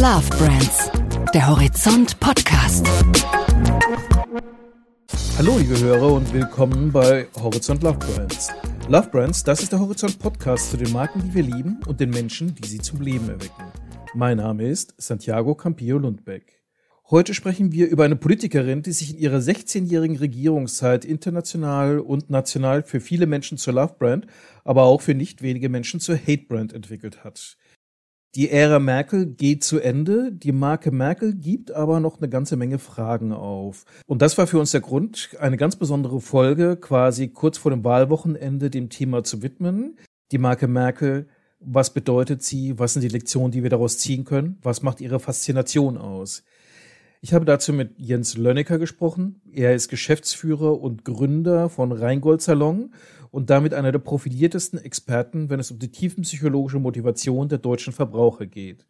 Love Brands, der Horizont Podcast. Hallo liebe Hörer und willkommen bei Horizont Love Brands. Love Brands, das ist der Horizont Podcast zu den Marken, die wir lieben und den Menschen, die sie zum Leben erwecken. Mein Name ist Santiago Campillo Lundbeck. Heute sprechen wir über eine Politikerin, die sich in ihrer 16-jährigen Regierungszeit international und national für viele Menschen zur Love Brand, aber auch für nicht wenige Menschen zur Hate Brand entwickelt hat. Die Ära Merkel geht zu Ende. Die Marke Merkel gibt aber noch eine ganze Menge Fragen auf. Und das war für uns der Grund, eine ganz besondere Folge quasi kurz vor dem Wahlwochenende dem Thema zu widmen. Die Marke Merkel, was bedeutet sie? Was sind die Lektionen, die wir daraus ziehen können? Was macht ihre Faszination aus? Ich habe dazu mit Jens Lönnecker gesprochen. Er ist Geschäftsführer und Gründer von Rheingold Salon und damit einer der profiliertesten Experten, wenn es um die tiefenpsychologische Motivation der deutschen Verbraucher geht.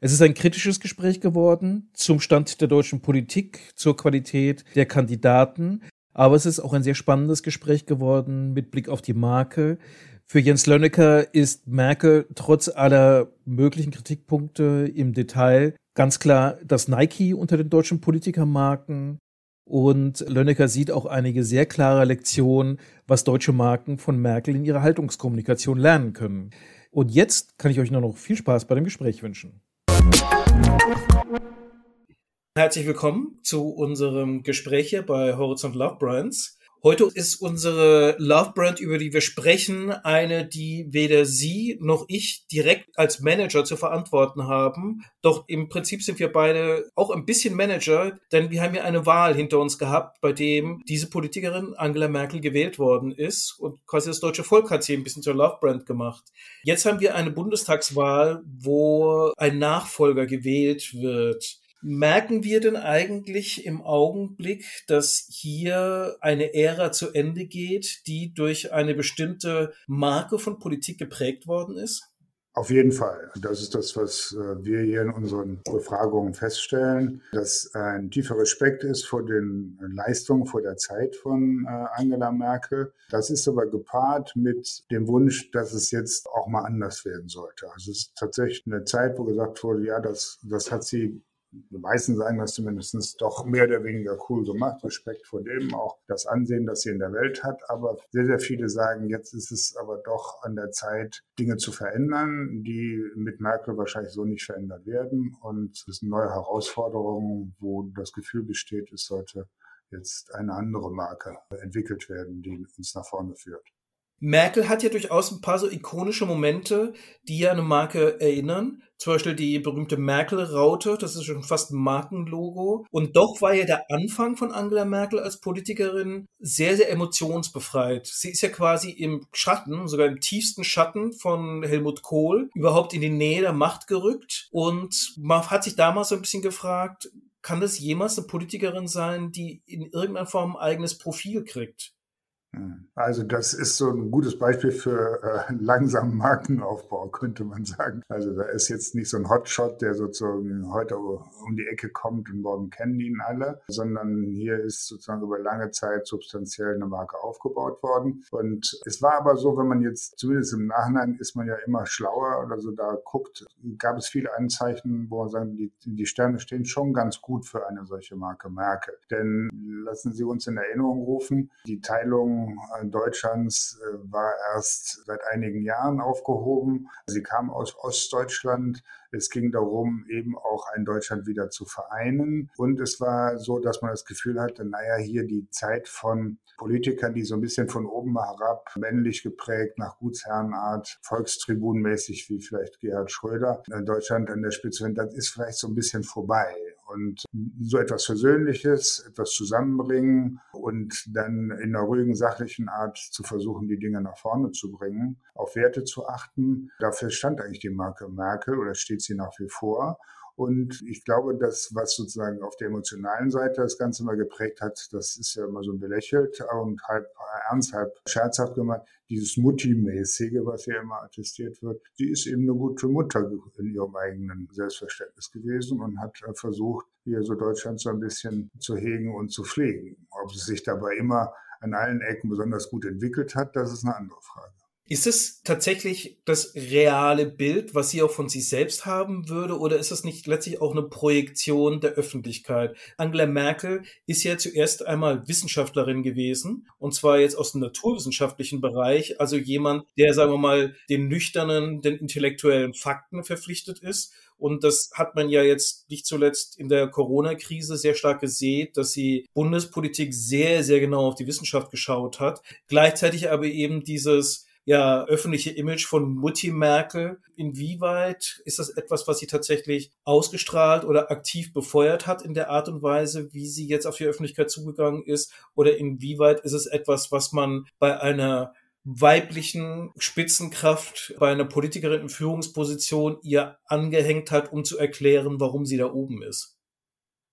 Es ist ein kritisches Gespräch geworden zum Stand der deutschen Politik, zur Qualität der Kandidaten, aber es ist auch ein sehr spannendes Gespräch geworden mit Blick auf die Marke. Für Jens Lönnecker ist Merkel trotz aller möglichen Kritikpunkte im Detail ganz klar das Nike unter den deutschen Politikermarken. Und Lönnecker sieht auch einige sehr klare Lektionen, was deutsche Marken von Merkel in ihrer Haltungskommunikation lernen können. Und jetzt kann ich euch nur noch viel Spaß bei dem Gespräch wünschen. Herzlich willkommen zu unserem Gespräch hier bei Horizont Love Brands. Heute ist unsere Love Brand, über die wir sprechen, eine, die weder Sie noch ich direkt als Manager zu verantworten haben. Doch im Prinzip sind wir beide auch ein bisschen Manager, denn wir haben ja eine Wahl hinter uns gehabt, bei dem diese Politikerin Angela Merkel gewählt worden ist und quasi das deutsche Volk hat sie ein bisschen zur Love Brand gemacht. Jetzt haben wir eine Bundestagswahl, wo ein Nachfolger gewählt wird. Merken wir denn eigentlich im Augenblick, dass hier eine Ära zu Ende geht, die durch eine bestimmte Marke von Politik geprägt worden ist? Auf jeden Fall. Das ist das, was äh, wir hier in unseren Befragungen feststellen, dass ein tiefer Respekt ist vor den Leistungen, vor der Zeit von äh, Angela Merkel. Das ist aber gepaart mit dem Wunsch, dass es jetzt auch mal anders werden sollte. Also es ist tatsächlich eine Zeit, wo gesagt wurde, ja, das, das hat sie die meisten sagen das zumindest doch mehr oder weniger cool gemacht. Respekt vor dem, auch das Ansehen, das sie in der Welt hat. Aber sehr, sehr viele sagen, jetzt ist es aber doch an der Zeit, Dinge zu verändern, die mit Merkel wahrscheinlich so nicht verändert werden. Und es sind neue Herausforderungen, wo das Gefühl besteht, es sollte jetzt eine andere Marke entwickelt werden, die uns nach vorne führt. Merkel hat ja durchaus ein paar so ikonische Momente, die ja eine Marke erinnern. Zum Beispiel die berühmte Merkel-Raute, das ist schon fast ein Markenlogo. Und doch war ja der Anfang von Angela Merkel als Politikerin sehr, sehr emotionsbefreit. Sie ist ja quasi im Schatten, sogar im tiefsten Schatten von Helmut Kohl, überhaupt in die Nähe der Macht gerückt. Und man hat sich damals so ein bisschen gefragt, kann das jemals eine Politikerin sein, die in irgendeiner Form ein eigenes Profil kriegt? Also das ist so ein gutes Beispiel für äh, langsamen Markenaufbau, könnte man sagen. Also da ist jetzt nicht so ein Hotshot, der sozusagen heute um die Ecke kommt und morgen kennen ihn alle, sondern hier ist sozusagen über lange Zeit substanziell eine Marke aufgebaut worden. Und es war aber so, wenn man jetzt zumindest im Nachhinein ist man ja immer schlauer oder so da guckt, gab es viele Anzeichen, wo man sagen, die, die Sterne stehen schon ganz gut für eine solche Marke Merkel. Denn lassen Sie uns in Erinnerung rufen, die Teilung Deutschlands äh, war erst seit einigen Jahren aufgehoben. Sie kam aus Ostdeutschland. Es ging darum, eben auch ein Deutschland wieder zu vereinen. Und es war so, dass man das Gefühl hatte, naja, hier die Zeit von Politikern, die so ein bisschen von oben herab, männlich geprägt, nach Gutsherrenart, volkstribunmäßig wie vielleicht Gerhard Schröder, in Deutschland an der Spitze, das ist vielleicht so ein bisschen vorbei. Und so etwas Versöhnliches, etwas zusammenbringen und dann in einer ruhigen, sachlichen Art zu versuchen, die Dinge nach vorne zu bringen, auf Werte zu achten. Dafür stand eigentlich die Marke Merkel oder steht sie nach wie vor. Und ich glaube, das, was sozusagen auf der emotionalen Seite das Ganze mal geprägt hat, das ist ja immer so belächelt und halb ernst, halb scherzhaft gemacht, dieses Mutti-mäßige, was hier immer attestiert wird, die ist eben eine gute Mutter in ihrem eigenen Selbstverständnis gewesen und hat versucht, hier so Deutschland so ein bisschen zu hegen und zu pflegen. Ob sie sich dabei immer an allen Ecken besonders gut entwickelt hat, das ist eine andere Frage. Ist es tatsächlich das reale Bild, was sie auch von sich selbst haben würde, oder ist es nicht letztlich auch eine Projektion der Öffentlichkeit? Angela Merkel ist ja zuerst einmal Wissenschaftlerin gewesen, und zwar jetzt aus dem naturwissenschaftlichen Bereich, also jemand, der, sagen wir mal, den nüchternen, den intellektuellen Fakten verpflichtet ist. Und das hat man ja jetzt nicht zuletzt in der Corona-Krise sehr stark gesehen, dass sie Bundespolitik sehr, sehr genau auf die Wissenschaft geschaut hat. Gleichzeitig aber eben dieses ja, öffentliche Image von Mutti Merkel. Inwieweit ist das etwas, was sie tatsächlich ausgestrahlt oder aktiv befeuert hat in der Art und Weise, wie sie jetzt auf die Öffentlichkeit zugegangen ist? Oder inwieweit ist es etwas, was man bei einer weiblichen Spitzenkraft bei einer Politikerin in Führungsposition ihr angehängt hat, um zu erklären, warum sie da oben ist?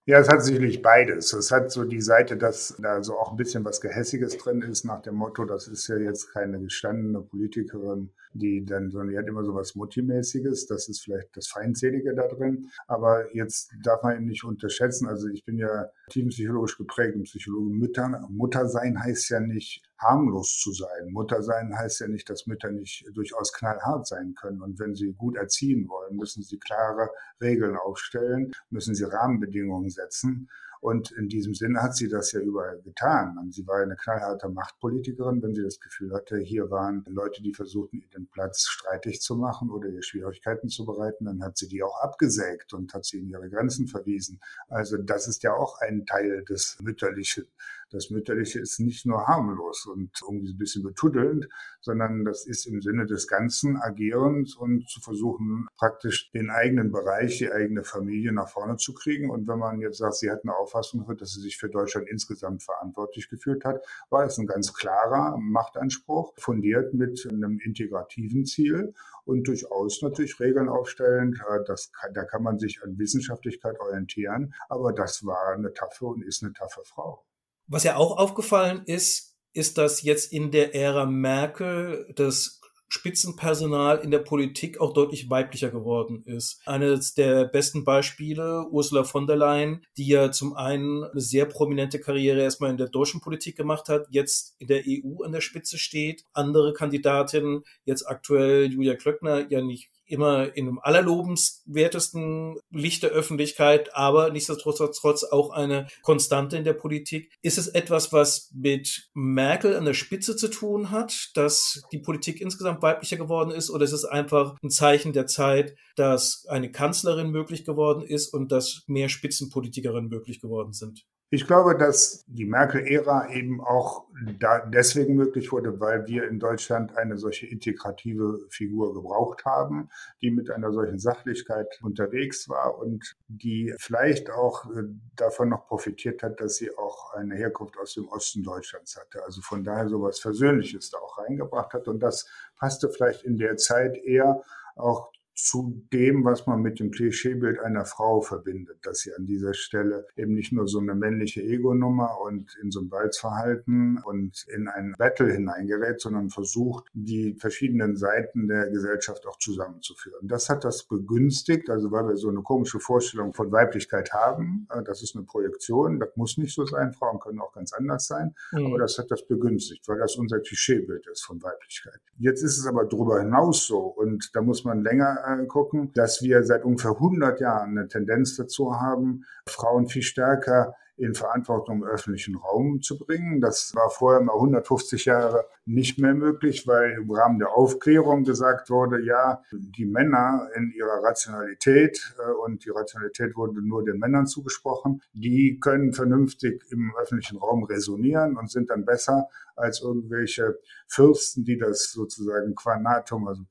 Ja, es hat sicherlich beides. Es hat so die Seite, dass da so auch ein bisschen was Gehässiges drin ist, nach dem Motto, das ist ja jetzt keine gestandene Politikerin, die dann, sondern die hat immer so was Multimäßiges. Das ist vielleicht das Feindselige da drin. Aber jetzt darf man ihn nicht unterschätzen. Also ich bin ja teampsychologisch geprägt und Psychologe Mütter. Mutter sein heißt ja nicht harmlos zu sein. Mutter sein heißt ja nicht, dass Mütter nicht durchaus knallhart sein können. Und wenn sie gut erziehen wollen, müssen sie klare Regeln aufstellen, müssen sie Rahmenbedingungen setzen. Und in diesem Sinne hat sie das ja überall getan. Sie war eine knallharte Machtpolitikerin, wenn sie das Gefühl hatte, hier waren Leute, die versuchten, ihr den Platz streitig zu machen oder ihr Schwierigkeiten zu bereiten, dann hat sie die auch abgesägt und hat sie in ihre Grenzen verwiesen. Also das ist ja auch ein Teil des Mütterlichen. Das Mütterliche ist nicht nur harmlos und irgendwie ein bisschen betuddelnd, sondern das ist im Sinne des Ganzen agierend und zu versuchen, praktisch den eigenen Bereich, die eigene Familie nach vorne zu kriegen. Und wenn man jetzt sagt, sie hat eine Auffassung, dass sie sich für Deutschland insgesamt verantwortlich gefühlt hat, war es ein ganz klarer Machtanspruch, fundiert mit einem integrativen Ziel und durchaus natürlich Regeln aufstellen. Äh, das da kann man sich an Wissenschaftlichkeit orientieren, aber das war eine taffe und ist eine taffe Frau. Was ja auch aufgefallen ist, ist, dass jetzt in der Ära Merkel das Spitzenpersonal in der Politik auch deutlich weiblicher geworden ist. Eines der besten Beispiele, Ursula von der Leyen, die ja zum einen eine sehr prominente Karriere erstmal in der deutschen Politik gemacht hat, jetzt in der EU an der Spitze steht. Andere Kandidatinnen, jetzt aktuell Julia Klöckner, ja nicht immer in einem allerlobenswertesten Licht der Öffentlichkeit, aber nichtsdestotrotz auch eine Konstante in der Politik. Ist es etwas, was mit Merkel an der Spitze zu tun hat, dass die Politik insgesamt weiblicher geworden ist, oder ist es einfach ein Zeichen der Zeit, dass eine Kanzlerin möglich geworden ist und dass mehr Spitzenpolitikerinnen möglich geworden sind? Ich glaube, dass die Merkel-Ära eben auch da deswegen möglich wurde, weil wir in Deutschland eine solche integrative Figur gebraucht haben, die mit einer solchen Sachlichkeit unterwegs war und die vielleicht auch äh, davon noch profitiert hat, dass sie auch eine Herkunft aus dem Osten Deutschlands hatte. Also von daher sowas Versöhnliches da auch reingebracht hat. Und das passte vielleicht in der Zeit eher auch zu dem, was man mit dem Klischeebild einer Frau verbindet, dass sie an dieser Stelle eben nicht nur so eine männliche Ego-Nummer und in so ein Balzverhalten und in ein Battle hineingerät, sondern versucht, die verschiedenen Seiten der Gesellschaft auch zusammenzuführen. Das hat das begünstigt, also weil wir so eine komische Vorstellung von Weiblichkeit haben. Äh, das ist eine Projektion, das muss nicht so sein, Frauen können auch ganz anders sein, mhm. aber das hat das begünstigt, weil das unser Klischeebild ist von Weiblichkeit. Jetzt ist es aber darüber hinaus so und da muss man länger gucken, dass wir seit ungefähr 100 Jahren eine Tendenz dazu haben, Frauen viel stärker in Verantwortung im öffentlichen Raum zu bringen. Das war vorher mal 150 Jahre nicht mehr möglich, weil im Rahmen der Aufklärung gesagt wurde, ja, die Männer in ihrer Rationalität äh, und die Rationalität wurde nur den Männern zugesprochen, die können vernünftig im öffentlichen Raum resonieren und sind dann besser als irgendwelche Fürsten, die das sozusagen qua natum, also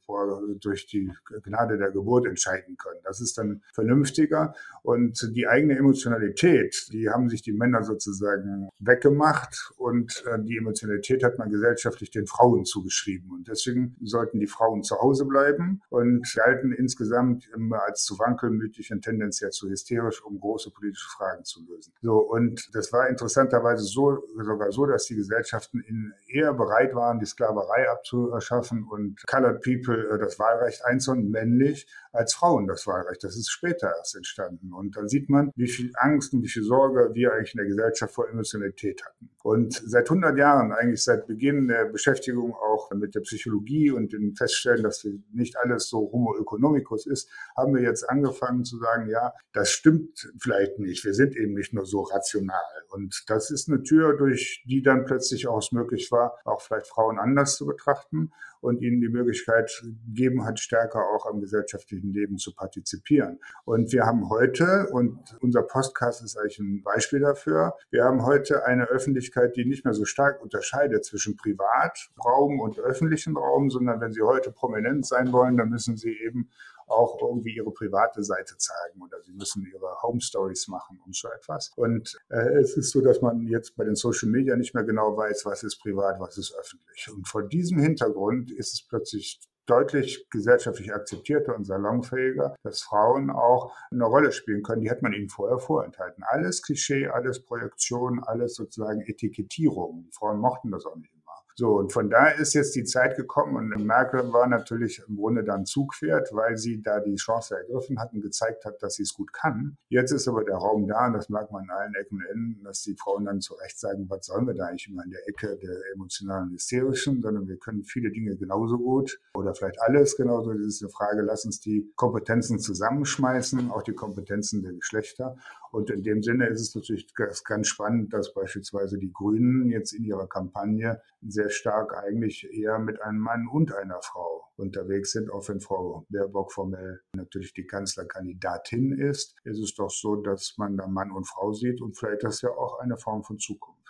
durch die Gnade der Geburt entscheiden können. Das ist dann vernünftiger und die eigene Emotionalität, die haben sich die Männer sozusagen weggemacht und äh, die Emotionalität hat man gesellschaftlich den Frauen zugeschrieben und deswegen sollten die Frauen zu Hause bleiben und galten insgesamt immer als zu wankelmütig und tendenziell zu hysterisch, um große politische Fragen zu lösen. So und das war interessanterweise so sogar so, dass die Gesellschaften in eher bereit waren, die Sklaverei abzuschaffen und Colored People äh, das Wahlrecht einzunehmen, männlich, als Frauen das Wahlrecht. Das ist später erst entstanden. Und dann sieht man, wie viel Angst und wie viel Sorge wir eigentlich in der Gesellschaft vor Emotionalität hatten. Und seit 100 Jahren, eigentlich seit Beginn der Beschäftigung auch mit der Psychologie und dem Feststellen, dass nicht alles so homo economicus ist, haben wir jetzt angefangen zu sagen, ja, das stimmt vielleicht nicht. Wir sind eben nicht nur so rational. Und das ist eine Tür, durch die dann plötzlich auch es möglich war, auch vielleicht Frauen anders zu betrachten und ihnen die Möglichkeit gegeben hat, stärker auch am gesellschaftlichen Leben zu partizipieren. Und wir haben heute, und unser Podcast ist eigentlich ein Beispiel dafür, wir haben heute eine Öffentlichkeit, die nicht mehr so stark unterscheidet zwischen Privatraum und öffentlichen Raum, sondern wenn Sie heute prominent sein wollen, dann müssen Sie eben auch irgendwie ihre private Seite zeigen oder sie müssen ihre Home Stories machen und so etwas. Und äh, es ist so, dass man jetzt bei den Social Media nicht mehr genau weiß, was ist privat, was ist öffentlich. Und vor diesem Hintergrund ist es plötzlich deutlich gesellschaftlich akzeptierter und salonfähiger, dass Frauen auch eine Rolle spielen können. Die hat man ihnen vorher vorenthalten. Alles Klischee, alles Projektion, alles sozusagen Etikettierung. Die Frauen mochten das auch nicht. So, und von da ist jetzt die Zeit gekommen und Merkel war natürlich im Grunde dann Zugpferd, weil sie da die Chance ergriffen hat und gezeigt hat, dass sie es gut kann. Jetzt ist aber der Raum da und das merkt man in allen Ecken und Enden, dass die Frauen dann zu Recht sagen, was sollen wir da eigentlich immer in der Ecke der emotionalen hysterischen, sondern wir können viele Dinge genauso gut oder vielleicht alles genauso. Das ist eine Frage, lass uns die Kompetenzen zusammenschmeißen, auch die Kompetenzen der Geschlechter. Und in dem Sinne ist es natürlich ganz spannend, dass beispielsweise die Grünen jetzt in ihrer Kampagne sehr stark eigentlich eher mit einem Mann und einer Frau unterwegs sind. Auch wenn Frau Baerbock formell natürlich die Kanzlerkandidatin ist, ist es doch so, dass man da Mann und Frau sieht und vielleicht das ja auch eine Form von Zukunft.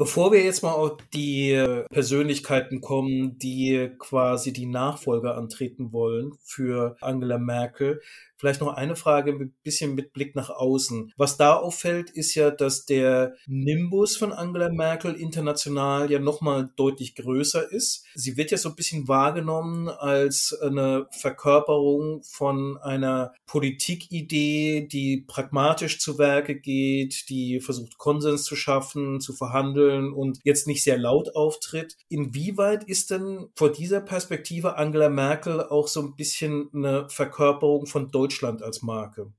Bevor wir jetzt mal auf die Persönlichkeiten kommen, die quasi die Nachfolger antreten wollen für Angela Merkel, Vielleicht noch eine Frage, ein bisschen mit Blick nach außen. Was da auffällt, ist ja, dass der Nimbus von Angela Merkel international ja nochmal deutlich größer ist. Sie wird ja so ein bisschen wahrgenommen als eine Verkörperung von einer Politikidee, die pragmatisch zu Werke geht, die versucht, Konsens zu schaffen, zu verhandeln und jetzt nicht sehr laut auftritt. Inwieweit ist denn vor dieser Perspektive Angela Merkel auch so ein bisschen eine Verkörperung von Deutschland Deutschland als Marke?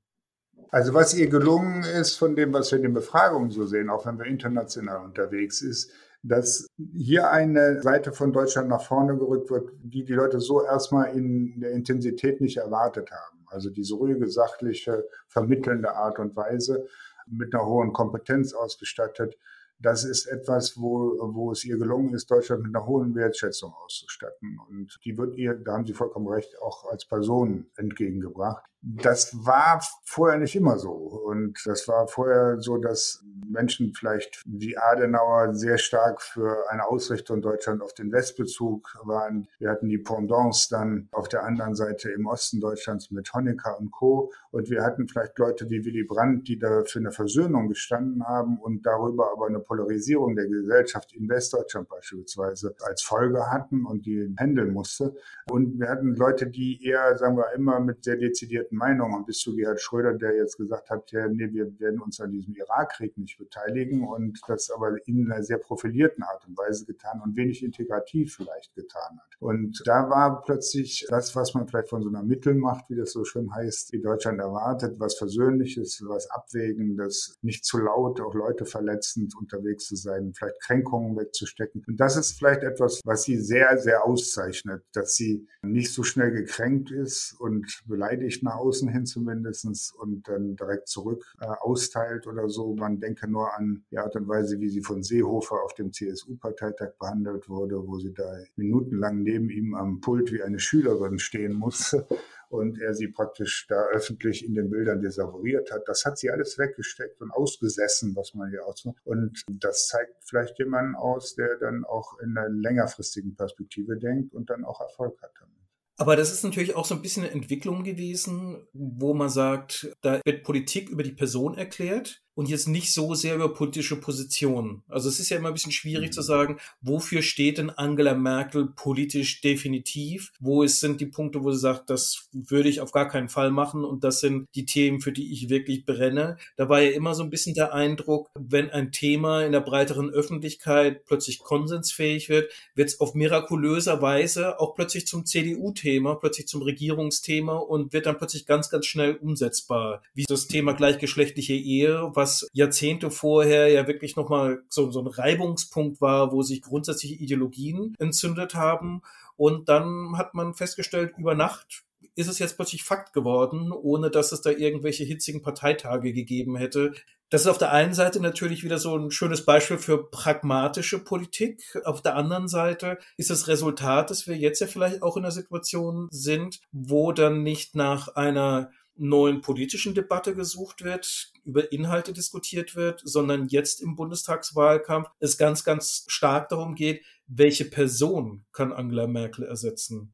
Also was ihr gelungen ist von dem, was wir in den Befragungen so sehen, auch wenn wir international unterwegs ist, dass hier eine Seite von Deutschland nach vorne gerückt wird, die die Leute so erstmal in der Intensität nicht erwartet haben. Also diese ruhige, sachliche, vermittelnde Art und Weise mit einer hohen Kompetenz ausgestattet, das ist etwas, wo, wo es ihr gelungen ist, Deutschland mit einer hohen Wertschätzung auszustatten. Und die wird ihr, da haben Sie vollkommen recht, auch als Person entgegengebracht. Das war vorher nicht immer so. Und das war vorher so, dass Menschen vielleicht wie Adenauer sehr stark für eine Ausrichtung Deutschland auf den Westbezug waren. Wir hatten die Pendants dann auf der anderen Seite im Osten Deutschlands mit Honecker und Co. Und wir hatten vielleicht Leute wie Willy Brandt, die da für eine Versöhnung gestanden haben und darüber aber eine Polarisierung der Gesellschaft in Westdeutschland beispielsweise als Folge hatten und die handeln musste. Und wir hatten Leute, die eher, sagen wir, immer mit sehr dezidierten geteilten Meinung und bis zu Gerhard Schröder, der jetzt gesagt hat, ja, nee, wir werden uns an diesem Irakkrieg nicht beteiligen und das aber in einer sehr profilierten Art und Weise getan und wenig integrativ vielleicht getan hat. Und da war plötzlich das, was man vielleicht von so einer Mittelmacht, wie das so schön heißt, wie Deutschland erwartet, was Versöhnliches, was Abwägendes, nicht zu laut, auch Leute verletzend unterwegs zu sein, vielleicht Kränkungen wegzustecken. Und das ist vielleicht etwas, was sie sehr, sehr auszeichnet, dass sie nicht so schnell gekränkt ist und beleidigt nach außen hin zumindestens und dann direkt zurück äh, austeilt oder so. Man denke nur an die Art und Weise, wie sie von Seehofer auf dem CSU-Parteitag behandelt wurde, wo sie da minutenlang neben ihm am Pult wie eine Schülerin stehen musste und er sie praktisch da öffentlich in den Bildern desavouiert hat. Das hat sie alles weggesteckt und ausgesessen, was man hier ausmacht. Und das zeigt vielleicht jemanden aus, der dann auch in einer längerfristigen Perspektive denkt und dann auch Erfolg hat damit. Aber das ist natürlich auch so ein bisschen eine Entwicklung gewesen, wo man sagt, da wird Politik über die Person erklärt und jetzt nicht so sehr über politische Positionen. Also es ist ja immer ein bisschen schwierig mhm. zu sagen, wofür steht denn Angela Merkel politisch definitiv? Wo ist, sind die Punkte, wo sie sagt, das würde ich auf gar keinen Fall machen und das sind die Themen, für die ich wirklich brenne. Da war ja immer so ein bisschen der Eindruck, wenn ein Thema in der breiteren Öffentlichkeit plötzlich konsensfähig wird, wird es auf mirakulöser Weise auch plötzlich zum CDU-Thema, plötzlich zum Regierungsthema und wird dann plötzlich ganz, ganz schnell umsetzbar. Wie das Thema gleichgeschlechtliche Ehe, was Jahrzehnte vorher ja wirklich nochmal so, so ein Reibungspunkt war, wo sich grundsätzliche Ideologien entzündet haben. Und dann hat man festgestellt, über Nacht ist es jetzt plötzlich Fakt geworden, ohne dass es da irgendwelche hitzigen Parteitage gegeben hätte. Das ist auf der einen Seite natürlich wieder so ein schönes Beispiel für pragmatische Politik. Auf der anderen Seite ist das Resultat, dass wir jetzt ja vielleicht auch in einer Situation sind, wo dann nicht nach einer neuen politischen Debatte gesucht wird, über Inhalte diskutiert wird, sondern jetzt im Bundestagswahlkampf es ganz, ganz stark darum geht, welche Person kann Angela Merkel ersetzen.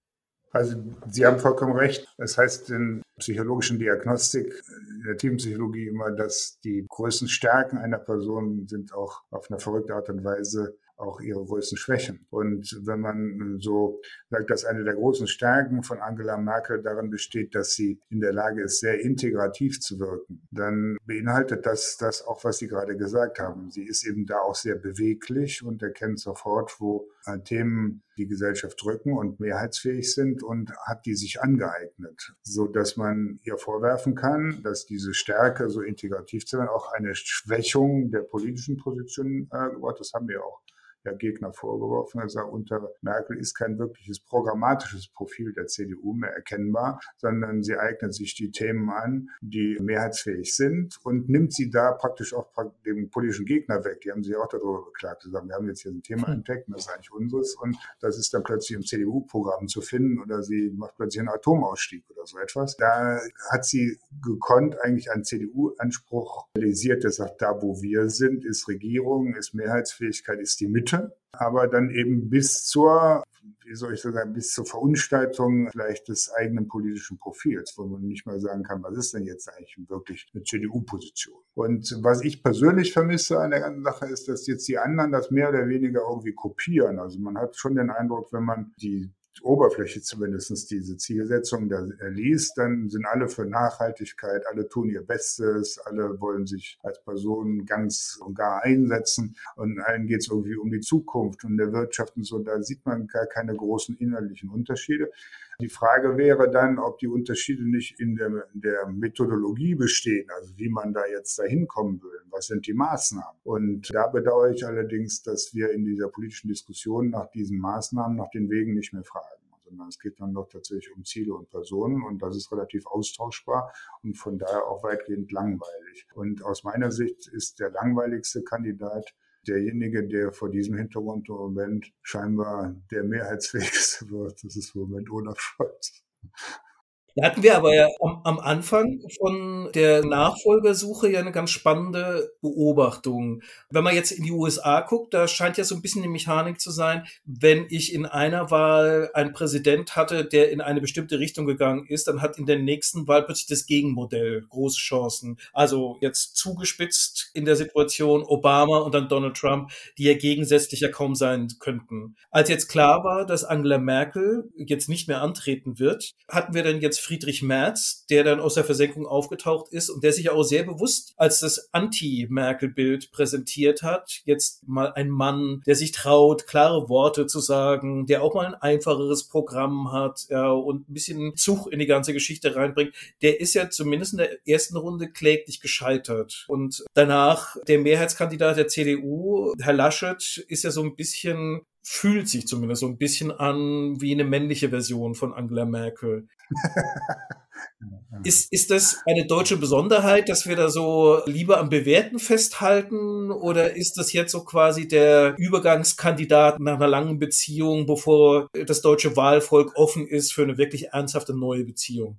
Also Sie haben vollkommen recht. Das heißt in psychologischen Diagnostik, in der Teampsychologie immer, dass die größten Stärken einer Person sind auch auf eine verrückte Art und Weise auch ihre größten Schwächen. Und wenn man so sagt, dass eine der großen Stärken von Angela Merkel darin besteht, dass sie in der Lage ist, sehr integrativ zu wirken, dann beinhaltet das das auch, was Sie gerade gesagt haben. Sie ist eben da auch sehr beweglich und erkennt sofort, wo Themen die Gesellschaft drücken und mehrheitsfähig sind und hat die sich angeeignet, so dass man ihr vorwerfen kann, dass diese Stärke, so integrativ zu sein, auch eine Schwächung der politischen Position äh, geworden. Das haben wir auch der Gegner vorgeworfen. Er sagt, unter Merkel ist kein wirkliches programmatisches Profil der CDU mehr erkennbar, sondern sie eignet sich die Themen an, die mehrheitsfähig sind und nimmt sie da praktisch auch dem politischen Gegner weg. Die haben sich auch darüber beklagt. Sie sagen, wir haben jetzt hier ein Thema hm. entdeckt, das ist eigentlich unseres und das ist dann plötzlich im CDU-Programm zu finden oder sie macht plötzlich einen Atomausstieg oder so etwas. Da hat sie gekonnt eigentlich einen CDU-Anspruch realisiert, der sagt, da wo wir sind, ist Regierung, ist Mehrheitsfähigkeit, ist die Mitte aber dann eben bis zur, wie soll ich sagen, bis zur Verunstaltung vielleicht des eigenen politischen Profils, wo man nicht mal sagen kann, was ist denn jetzt eigentlich wirklich eine CDU-Position. Und was ich persönlich vermisse an der ganzen Sache ist, dass jetzt die anderen das mehr oder weniger irgendwie kopieren. Also man hat schon den Eindruck, wenn man die Oberfläche zumindest diese Zielsetzung da liest, dann sind alle für Nachhaltigkeit, alle tun ihr Bestes, alle wollen sich als Personen ganz und gar einsetzen und allen geht es irgendwie um die Zukunft und der Wirtschaft und so, da sieht man gar keine großen innerlichen Unterschiede. Die Frage wäre dann, ob die Unterschiede nicht in der, der Methodologie bestehen, also wie man da jetzt dahin kommen will. Was sind die Maßnahmen? Und da bedauere ich allerdings, dass wir in dieser politischen Diskussion nach diesen Maßnahmen, nach den Wegen nicht mehr fragen sondern es geht dann doch tatsächlich um Ziele und Personen und das ist relativ austauschbar und von daher auch weitgehend langweilig. Und aus meiner Sicht ist der langweiligste Kandidat derjenige, der vor diesem Hintergrund im Moment scheinbar der mehrheitsfähigste wird, das ist im Moment Olaf Scholz. Da hatten wir aber ja am, am, Anfang von der Nachfolgersuche ja eine ganz spannende Beobachtung. Wenn man jetzt in die USA guckt, da scheint ja so ein bisschen die Mechanik zu sein, wenn ich in einer Wahl einen Präsident hatte, der in eine bestimmte Richtung gegangen ist, dann hat in der nächsten Wahl plötzlich das Gegenmodell große Chancen. Also jetzt zugespitzt in der Situation Obama und dann Donald Trump, die ja gegensätzlich ja kaum sein könnten. Als jetzt klar war, dass Angela Merkel jetzt nicht mehr antreten wird, hatten wir dann jetzt Friedrich Merz, der dann aus der Versenkung aufgetaucht ist und der sich auch sehr bewusst als das Anti-Merkel-Bild präsentiert hat. Jetzt mal ein Mann, der sich traut, klare Worte zu sagen, der auch mal ein einfacheres Programm hat ja, und ein bisschen Zug in die ganze Geschichte reinbringt. Der ist ja zumindest in der ersten Runde kläglich gescheitert. Und danach der Mehrheitskandidat der CDU, Herr Laschet, ist ja so ein bisschen fühlt sich zumindest so ein bisschen an wie eine männliche Version von Angela Merkel. Ist, ist das eine deutsche Besonderheit, dass wir da so lieber am Bewerten festhalten? Oder ist das jetzt so quasi der Übergangskandidat nach einer langen Beziehung, bevor das deutsche Wahlvolk offen ist für eine wirklich ernsthafte neue Beziehung?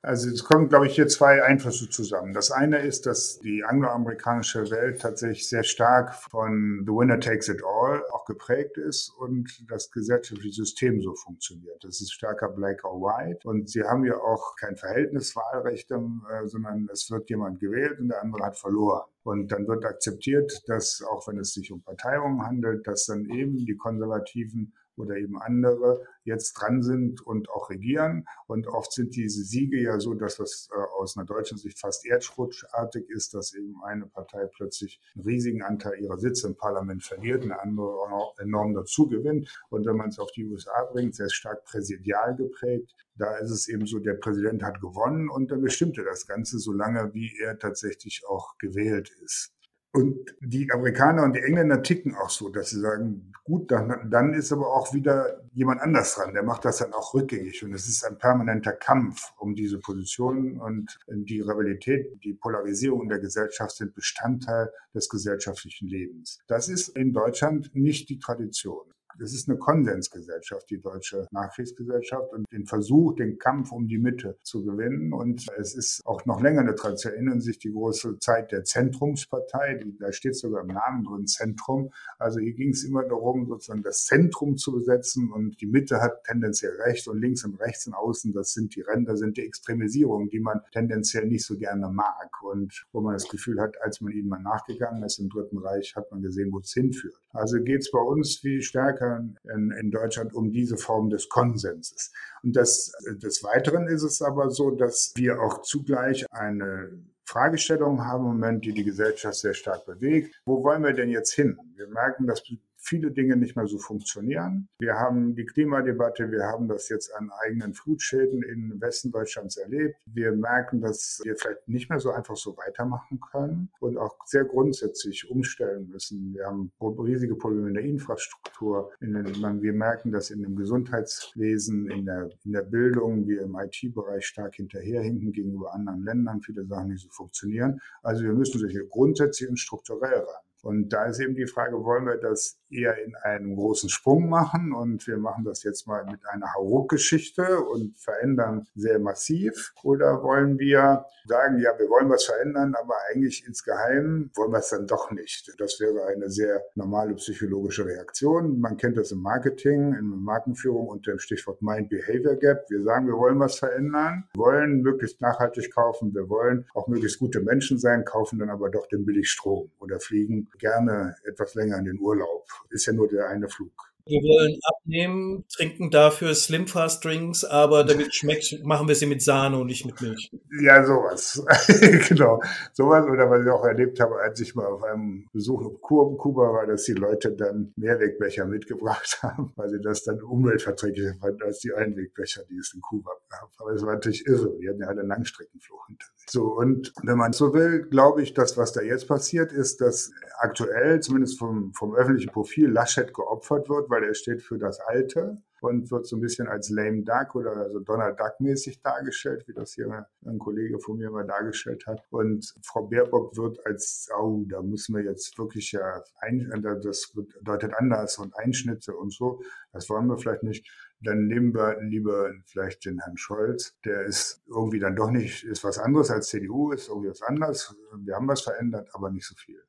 Also es kommen, glaube ich, hier zwei Einflüsse zusammen. Das eine ist, dass die angloamerikanische Welt tatsächlich sehr stark von The Winner Takes It All auch geprägt ist und das gesellschaftliche System so funktioniert. Das ist stärker black or white und sie haben ja auch kein Verhältniswahlrecht, äh, sondern es wird jemand gewählt und der andere hat verloren. Und dann wird akzeptiert, dass auch wenn es sich um Parteiungen handelt, dass dann eben die Konservativen oder eben andere jetzt dran sind und auch regieren. Und oft sind diese Siege ja so, dass das äh, aus einer deutschen Sicht fast erdrutschartig ist, dass eben eine Partei plötzlich einen riesigen Anteil ihrer Sitze im Parlament verliert, eine andere auch enorm dazu gewinnt. Und wenn man es auf die USA bringt, sehr stark präsidial geprägt, da ist es eben so, der Präsident hat gewonnen und dann bestimmte das Ganze, solange wie er tatsächlich auch gewählt ist. Und die Amerikaner und die Engländer ticken auch so, dass sie sagen, gut, dann, dann ist aber auch wieder jemand anders dran. Der macht das dann auch rückgängig. Und es ist ein permanenter Kampf um diese Positionen und die Rivalität, die Polarisierung der Gesellschaft sind Bestandteil des gesellschaftlichen Lebens. Das ist in Deutschland nicht die Tradition. Das ist eine Konsensgesellschaft, die deutsche Nachkriegsgesellschaft und den Versuch, den Kampf um die Mitte zu gewinnen. Und es ist auch noch länger eine Tradition. Erinnern sich die große Zeit der Zentrumspartei, die, da steht sogar im Namen drin Zentrum. Also hier ging es immer darum, sozusagen das Zentrum zu besetzen und die Mitte hat tendenziell recht und links und rechts und außen, das sind die Ränder, sind die Extremisierungen, die man tendenziell nicht so gerne mag und wo man das Gefühl hat, als man ihnen mal nachgegangen ist im Dritten Reich, hat man gesehen, wo es hinführt. Also geht es bei uns viel stärker Stärker in, in, Deutschland um diese Form des Konsenses. Und das, des Weiteren ist es aber so, dass wir auch zugleich eine Fragestellung haben im Moment, die die Gesellschaft sehr stark bewegt. Wo wollen wir denn jetzt hin? Wir merken, dass viele Dinge nicht mehr so funktionieren. Wir haben die Klimadebatte, wir haben das jetzt an eigenen Flutschäden im Westen Deutschlands erlebt. Wir merken, dass wir vielleicht nicht mehr so einfach so weitermachen können und auch sehr grundsätzlich umstellen müssen. Wir haben riesige Probleme in der Infrastruktur. In den, wir merken, dass in dem Gesundheitswesen, in der, in der Bildung, wir im IT-Bereich stark hinterherhinken gegenüber anderen Ländern. Viele Sachen nicht so funktionieren. Also wir müssen sich grundsätzlich und strukturell ran. Und da ist eben die Frage, wollen wir das eher in einem großen Sprung machen und wir machen das jetzt mal mit einer Hauruck-Geschichte und verändern sehr massiv? Oder wollen wir sagen, ja, wir wollen was verändern, aber eigentlich insgeheim wollen wir es dann doch nicht? Das wäre eine sehr normale psychologische Reaktion. Man kennt das im Marketing, in der Markenführung unter dem Stichwort Mind-Behavior Gap. Wir sagen, wir wollen was verändern, wollen möglichst nachhaltig kaufen, wir wollen auch möglichst gute Menschen sein, kaufen dann aber doch den Billigstrom oder fliegen gerne etwas länger in den Urlaub. Ist ja nur der eine Flug. Wir wollen abnehmen, trinken dafür Slim Fast Drinks, aber damit schmeckt, machen wir sie mit Sahne und nicht mit Milch. Ja, sowas. genau. Sowas. Oder was ich auch erlebt habe, als ich mal auf einem Besuch auf Kuba war, dass die Leute dann Mehrwegbecher mitgebracht haben, weil sie das dann umweltverträglicher fanden als die Einwegbecher, die es in Kuba gab. Aber es war natürlich irre. Die hatten ja alle Langstreckenflug hinter sich. So. Und wenn man so will, glaube ich, dass was da jetzt passiert ist, dass aktuell, zumindest vom, vom öffentlichen Profil, Laschet geopfert wird, weil er steht für das Alte und wird so ein bisschen als lame duck oder also Donald Duck mäßig dargestellt, wie das hier ein Kollege von mir mal dargestellt hat. Und Frau Baerbock wird als, oh, da müssen wir jetzt wirklich ja, ein, das bedeutet anders und Einschnitte und so. Das wollen wir vielleicht nicht. Dann nehmen wir lieber vielleicht den Herrn Scholz. Der ist irgendwie dann doch nicht, ist was anderes als CDU, ist irgendwie was anderes. Wir haben was verändert, aber nicht so viel.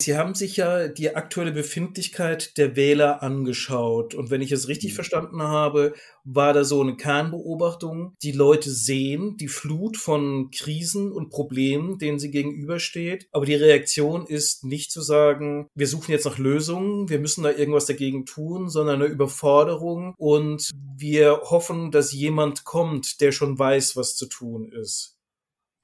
Sie haben sich ja die aktuelle Befindlichkeit der Wähler angeschaut. Und wenn ich es richtig mhm. verstanden habe, war da so eine Kernbeobachtung. Die Leute sehen die Flut von Krisen und Problemen, denen sie gegenübersteht. Aber die Reaktion ist nicht zu sagen, wir suchen jetzt nach Lösungen, wir müssen da irgendwas dagegen tun, sondern eine Überforderung. Und wir hoffen, dass jemand kommt, der schon weiß, was zu tun ist.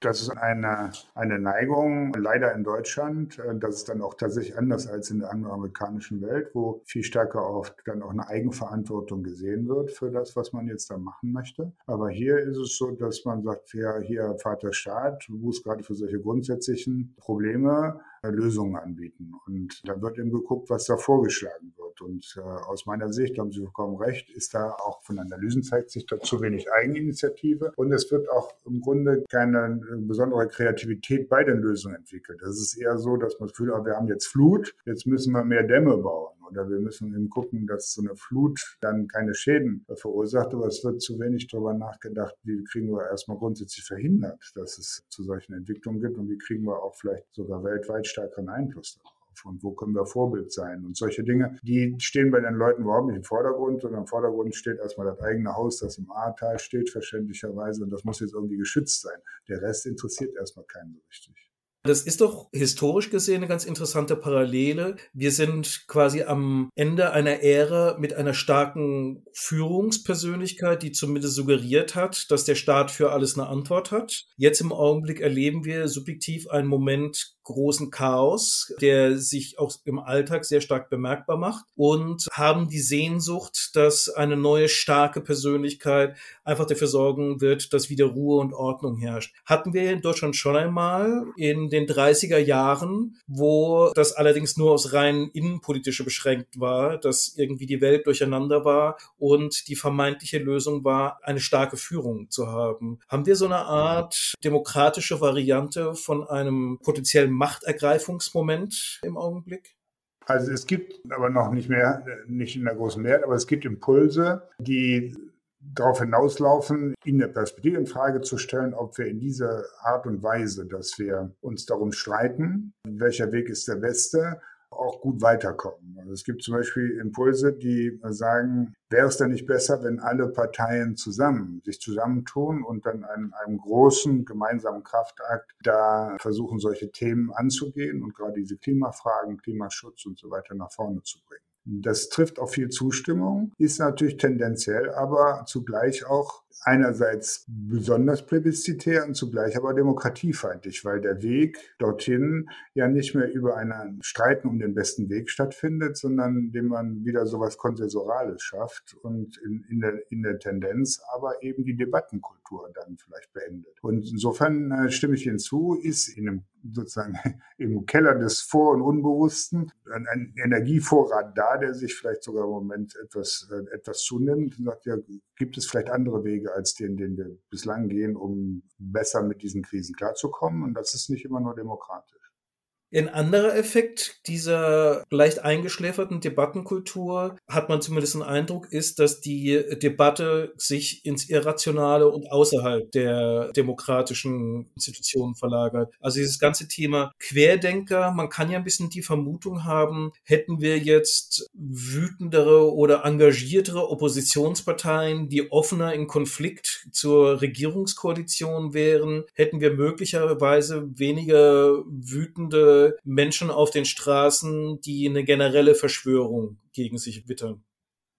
Das ist eine, eine Neigung, leider in Deutschland. Äh, das ist dann auch tatsächlich anders als in der angloamerikanischen Welt, wo viel stärker oft dann auch eine Eigenverantwortung gesehen wird für das, was man jetzt da machen möchte. Aber hier ist es so, dass man sagt, ja, hier Vater Staat muss gerade für solche grundsätzlichen Probleme äh, Lösungen anbieten. Und da wird eben geguckt, was da vorgeschlagen wird. Und äh, aus meiner Sicht, haben Sie vollkommen recht, ist da auch von Analysen zeigt sich da zu wenig Eigeninitiative. Und es wird auch im Grunde keine äh, besondere Kreativität bei den Lösungen entwickelt. Das ist eher so, dass man hat, wir haben jetzt Flut, jetzt müssen wir mehr Dämme bauen. Oder wir müssen eben gucken, dass so eine Flut dann keine Schäden verursacht. Aber es wird zu wenig darüber nachgedacht, wie kriegen wir erstmal grundsätzlich verhindert, dass es zu solchen Entwicklungen gibt und wie kriegen wir auch vielleicht sogar weltweit stärkeren Einfluss darauf und wo können wir Vorbild sein und solche Dinge, die stehen bei den Leuten überhaupt nicht im Vordergrund, sondern im Vordergrund steht erstmal das eigene Haus, das im Ahrtal steht, verständlicherweise und das muss jetzt irgendwie geschützt sein. Der Rest interessiert erstmal keinen so richtig. Das ist doch historisch gesehen eine ganz interessante Parallele. Wir sind quasi am Ende einer Ära mit einer starken Führungspersönlichkeit, die zumindest suggeriert hat, dass der Staat für alles eine Antwort hat. Jetzt im Augenblick erleben wir subjektiv einen Moment großen Chaos, der sich auch im Alltag sehr stark bemerkbar macht und haben die Sehnsucht, dass eine neue starke Persönlichkeit einfach dafür sorgen wird, dass wieder Ruhe und Ordnung herrscht. Hatten wir in Deutschland schon einmal in den 30er Jahren, wo das allerdings nur aus rein innenpolitische beschränkt war, dass irgendwie die Welt durcheinander war und die vermeintliche Lösung war, eine starke Führung zu haben. Haben wir so eine Art demokratische Variante von einem potenziellen Machtergreifungsmoment im Augenblick? Also es gibt aber noch nicht mehr, nicht in der großen Mehrheit, aber es gibt Impulse, die darauf hinauslaufen, in der Perspektive in Frage zu stellen, ob wir in dieser Art und Weise, dass wir uns darum streiten, welcher Weg ist der beste, auch gut weiterkommen. Also es gibt zum Beispiel Impulse, die sagen, wäre es denn nicht besser, wenn alle Parteien zusammen sich zusammentun und dann einem, einem großen gemeinsamen Kraftakt da versuchen, solche Themen anzugehen und gerade diese Klimafragen, Klimaschutz und so weiter nach vorne zu bringen. Das trifft auf viel Zustimmung, ist natürlich tendenziell, aber zugleich auch einerseits besonders plebiszitär und zugleich aber demokratiefeindlich, weil der Weg dorthin ja nicht mehr über einen Streiten um den besten Weg stattfindet, sondern indem man wieder sowas Konsensorales schafft und in, in, der, in der Tendenz aber eben die Debattenkultur dann vielleicht beendet. Und insofern äh, stimme ich Ihnen zu, ist in einem sozusagen im Keller des Vor- und Unbewussten ein, ein, Energievorrat da, der sich vielleicht sogar im Moment etwas, äh, etwas zunimmt und sagt, ja, gibt es vielleicht andere Wege als den, den wir bislang gehen, um besser mit diesen Krisen klarzukommen. Und das ist nicht immer nur demokratisch. Ein anderer Effekt dieser leicht eingeschläferten Debattenkultur, hat man zumindest den Eindruck, ist, dass die Debatte sich ins Irrationale und außerhalb der demokratischen Institutionen verlagert. Also dieses ganze Thema Querdenker, man kann ja ein bisschen die Vermutung haben, hätten wir jetzt wütendere oder engagiertere Oppositionsparteien, die offener in Konflikt zur Regierungskoalition wären, hätten wir möglicherweise weniger wütende Menschen auf den Straßen, die eine generelle Verschwörung gegen sich wittern.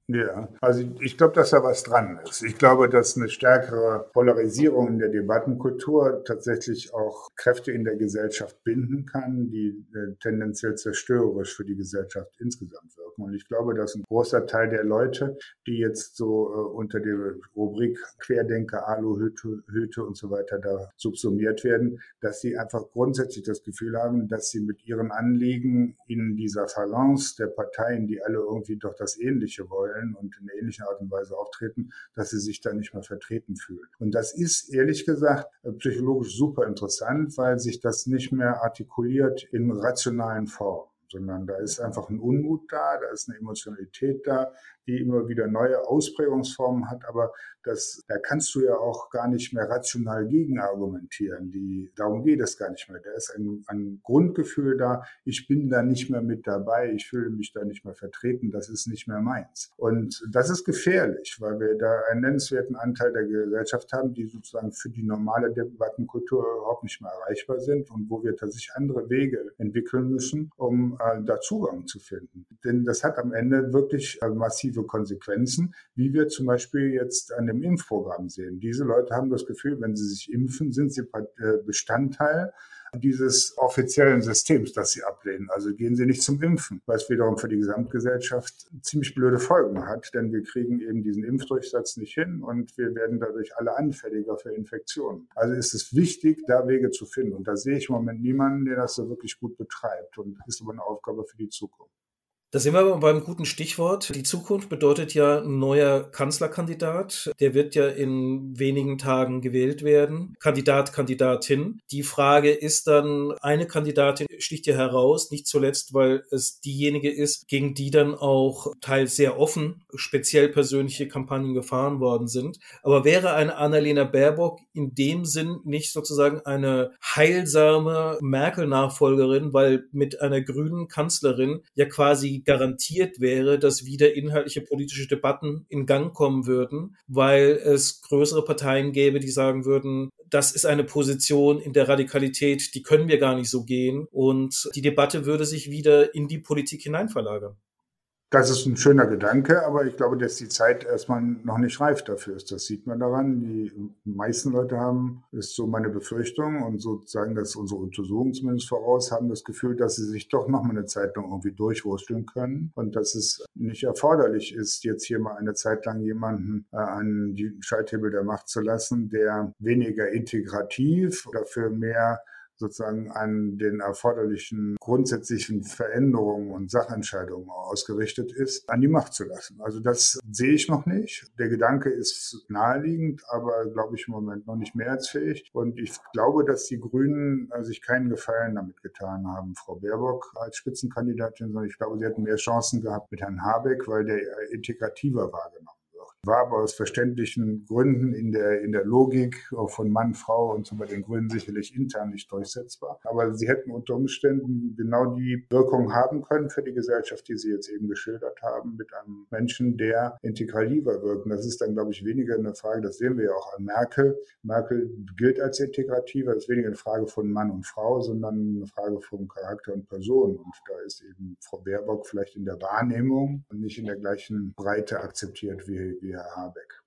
Ja, also ich glaube, dass da was dran ist. Ich glaube, dass eine stärkere Polarisierung in der Debattenkultur tatsächlich auch Kräfte in der Gesellschaft binden kann, die äh, tendenziell zerstörerisch für die Gesellschaft insgesamt wirken. Und ich glaube, dass ein großer Teil der Leute, die jetzt so äh, unter der Rubrik Querdenker, Aluhüte Hüte und so weiter da subsumiert werden, dass sie einfach grundsätzlich das Gefühl haben, dass sie mit ihren Anliegen in dieser Phalanx der Parteien, die alle irgendwie doch das Ähnliche wollen, wollen und in ähnlicher Art und Weise auftreten, dass sie sich da nicht mehr vertreten fühlen. Und das ist ehrlich gesagt psychologisch super interessant, weil sich das nicht mehr artikuliert in rationalen Formen sondern da ist einfach ein Unmut da, da ist eine Emotionalität da, die immer wieder neue Ausprägungsformen hat, aber das, da kannst du ja auch gar nicht mehr rational gegen argumentieren. Die, darum geht es gar nicht mehr. Da ist ein, ein Grundgefühl da, ich bin da nicht mehr mit dabei, ich fühle mich da nicht mehr vertreten, das ist nicht mehr meins. Und das ist gefährlich, weil wir da einen nennenswerten Anteil der Gesellschaft haben, die sozusagen für die normale Debattenkultur überhaupt nicht mehr erreichbar sind und wo wir tatsächlich andere Wege entwickeln müssen, um äh, da Zugang zu finden. Denn das hat am Ende wirklich äh, massiv negative Konsequenzen, wie wir zum Beispiel jetzt an dem Impfprogramm sehen. Diese Leute haben das Gefühl, wenn sie sich impfen, sind sie äh, Bestandteil dieses offiziellen Systems, das sie ablehnen. Also gehen sie nicht zum Impfen, was wiederum für die Gesamtgesellschaft ziemlich blöde Folgen hat, denn wir kriegen eben diesen Impfdurchsatz nicht hin und wir werden dadurch alle anfälliger für Infektionen. Also ist es wichtig, da Wege zu finden. Und da sehe ich im Moment niemanden, der das so wirklich gut betreibt und ist aber eine Aufgabe für die Zukunft. Da sind wir beim guten Stichwort. Die Zukunft bedeutet ja ein neuer Kanzlerkandidat. Der wird ja in wenigen Tagen gewählt werden. Kandidat, Kandidatin. Die Frage ist dann, eine Kandidatin sticht ja heraus, nicht zuletzt, weil es diejenige ist, gegen die dann auch teils sehr offen, speziell persönliche Kampagnen gefahren worden sind. Aber wäre eine Annalena Baerbock in dem Sinn nicht sozusagen eine heilsame Merkel-Nachfolgerin, weil mit einer grünen Kanzlerin ja quasi quasi garantiert wäre, dass wieder inhaltliche politische Debatten in Gang kommen würden, weil es größere Parteien gäbe, die sagen würden, das ist eine Position in der Radikalität, die können wir gar nicht so gehen. Und die Debatte würde sich wieder in die Politik hineinverlagern. Das ist ein schöner Gedanke, aber ich glaube, dass die Zeit erstmal noch nicht reif dafür ist. Das sieht man daran. Die meisten Leute haben, ist so meine Befürchtung und sozusagen, dass unsere Untersuchungen zumindest voraus haben, das Gefühl, dass sie sich doch noch mal eine Zeit lang irgendwie durchwursteln können und dass es nicht erforderlich ist, jetzt hier mal eine Zeit lang jemanden äh, an die Schalthebel der Macht zu lassen, der weniger integrativ, dafür mehr sozusagen an den erforderlichen grundsätzlichen Veränderungen und Sachentscheidungen ausgerichtet ist, an die Macht zu lassen. Also das sehe ich noch nicht. Der Gedanke ist naheliegend, aber glaube ich im Moment noch nicht mehrheitsfähig. Und ich glaube, dass die Grünen äh, sich keinen Gefallen damit getan haben, Frau Baerbock als Spitzenkandidatin, sondern ich glaube, sie hätten mehr Chancen gehabt mit Herrn Habeck, weil der integrativer wahrgenommen war aber aus verständlichen Gründen in der, in der Logik von Mann, Frau und so bei den Grünen sicherlich intern nicht durchsetzbar. Aber sie hätten unter Umständen genau die Wirkung haben können für die Gesellschaft, die Sie jetzt eben geschildert haben, mit einem Menschen, der integrativer wirkt. Und das ist dann, glaube ich, weniger eine Frage, das sehen wir ja auch an Merkel. Merkel gilt als integrativer, ist weniger eine Frage von Mann und Frau, sondern eine Frage von Charakter und Person. Und da ist eben Frau Baerbock vielleicht in der Wahrnehmung und nicht in der gleichen Breite akzeptiert wie, wie Herr Habeck.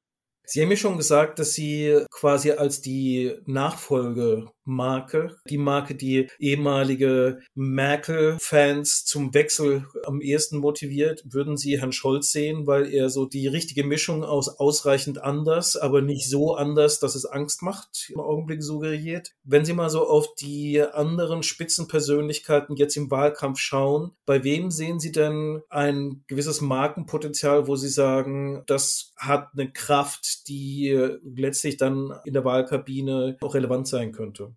Sie haben mir schon gesagt, dass Sie quasi als die Nachfolge Marke, die Marke, die ehemalige Merkel-Fans zum Wechsel am ehesten motiviert, würden Sie Herrn Scholz sehen, weil er so die richtige Mischung aus ausreichend anders, aber nicht so anders, dass es Angst macht, im Augenblick suggeriert. Wenn Sie mal so auf die anderen Spitzenpersönlichkeiten jetzt im Wahlkampf schauen, bei wem sehen Sie denn ein gewisses Markenpotenzial, wo Sie sagen, das hat eine Kraft, die letztlich dann in der Wahlkabine auch relevant sein könnte?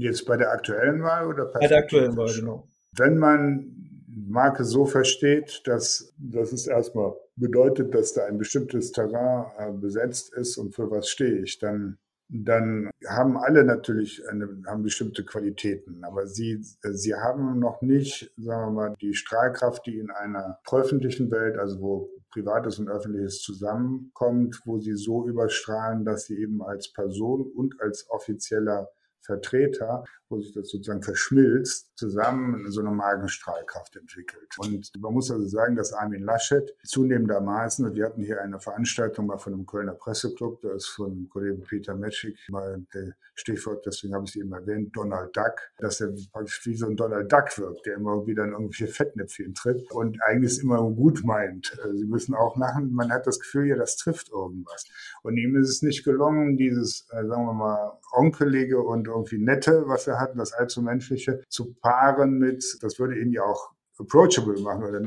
Jetzt bei der aktuellen Wahl oder bei der aktuellen Wahl, genau. Wenn man Marke so versteht, dass, dass es erstmal bedeutet, dass da ein bestimmtes Terrain äh, besetzt ist und für was stehe ich, dann, dann haben alle natürlich eine, haben bestimmte Qualitäten. Aber sie, sie haben noch nicht, sagen wir mal, die Strahlkraft, die in einer öffentlichen Welt, also wo Privates und Öffentliches zusammenkommt, wo sie so überstrahlen, dass sie eben als Person und als offizieller Vertreter, wo sich das sozusagen verschmilzt, zusammen so eine Magenstrahlkraft entwickelt. Und man muss also sagen, dass Armin Laschet zunehmendermaßen, wir hatten hier eine Veranstaltung mal von einem Kölner Presseclub, da ist von Kollegen Peter Metschik mal der Stichwort, deswegen habe ich es eben erwähnt, Donald Duck, dass er praktisch wie so ein Donald Duck wirkt, der immer wieder in irgendwelche Fettnäpfchen tritt und eigentlich immer gut meint. Äh, Sie müssen auch lachen, man hat das Gefühl, ja, das trifft irgendwas. Und ihm ist es nicht gelungen, dieses, äh, sagen wir mal, onkelige und irgendwie nette, was er hat, das allzu menschliche, zu paaren mit, das würde ihn ja auch approachable machen oder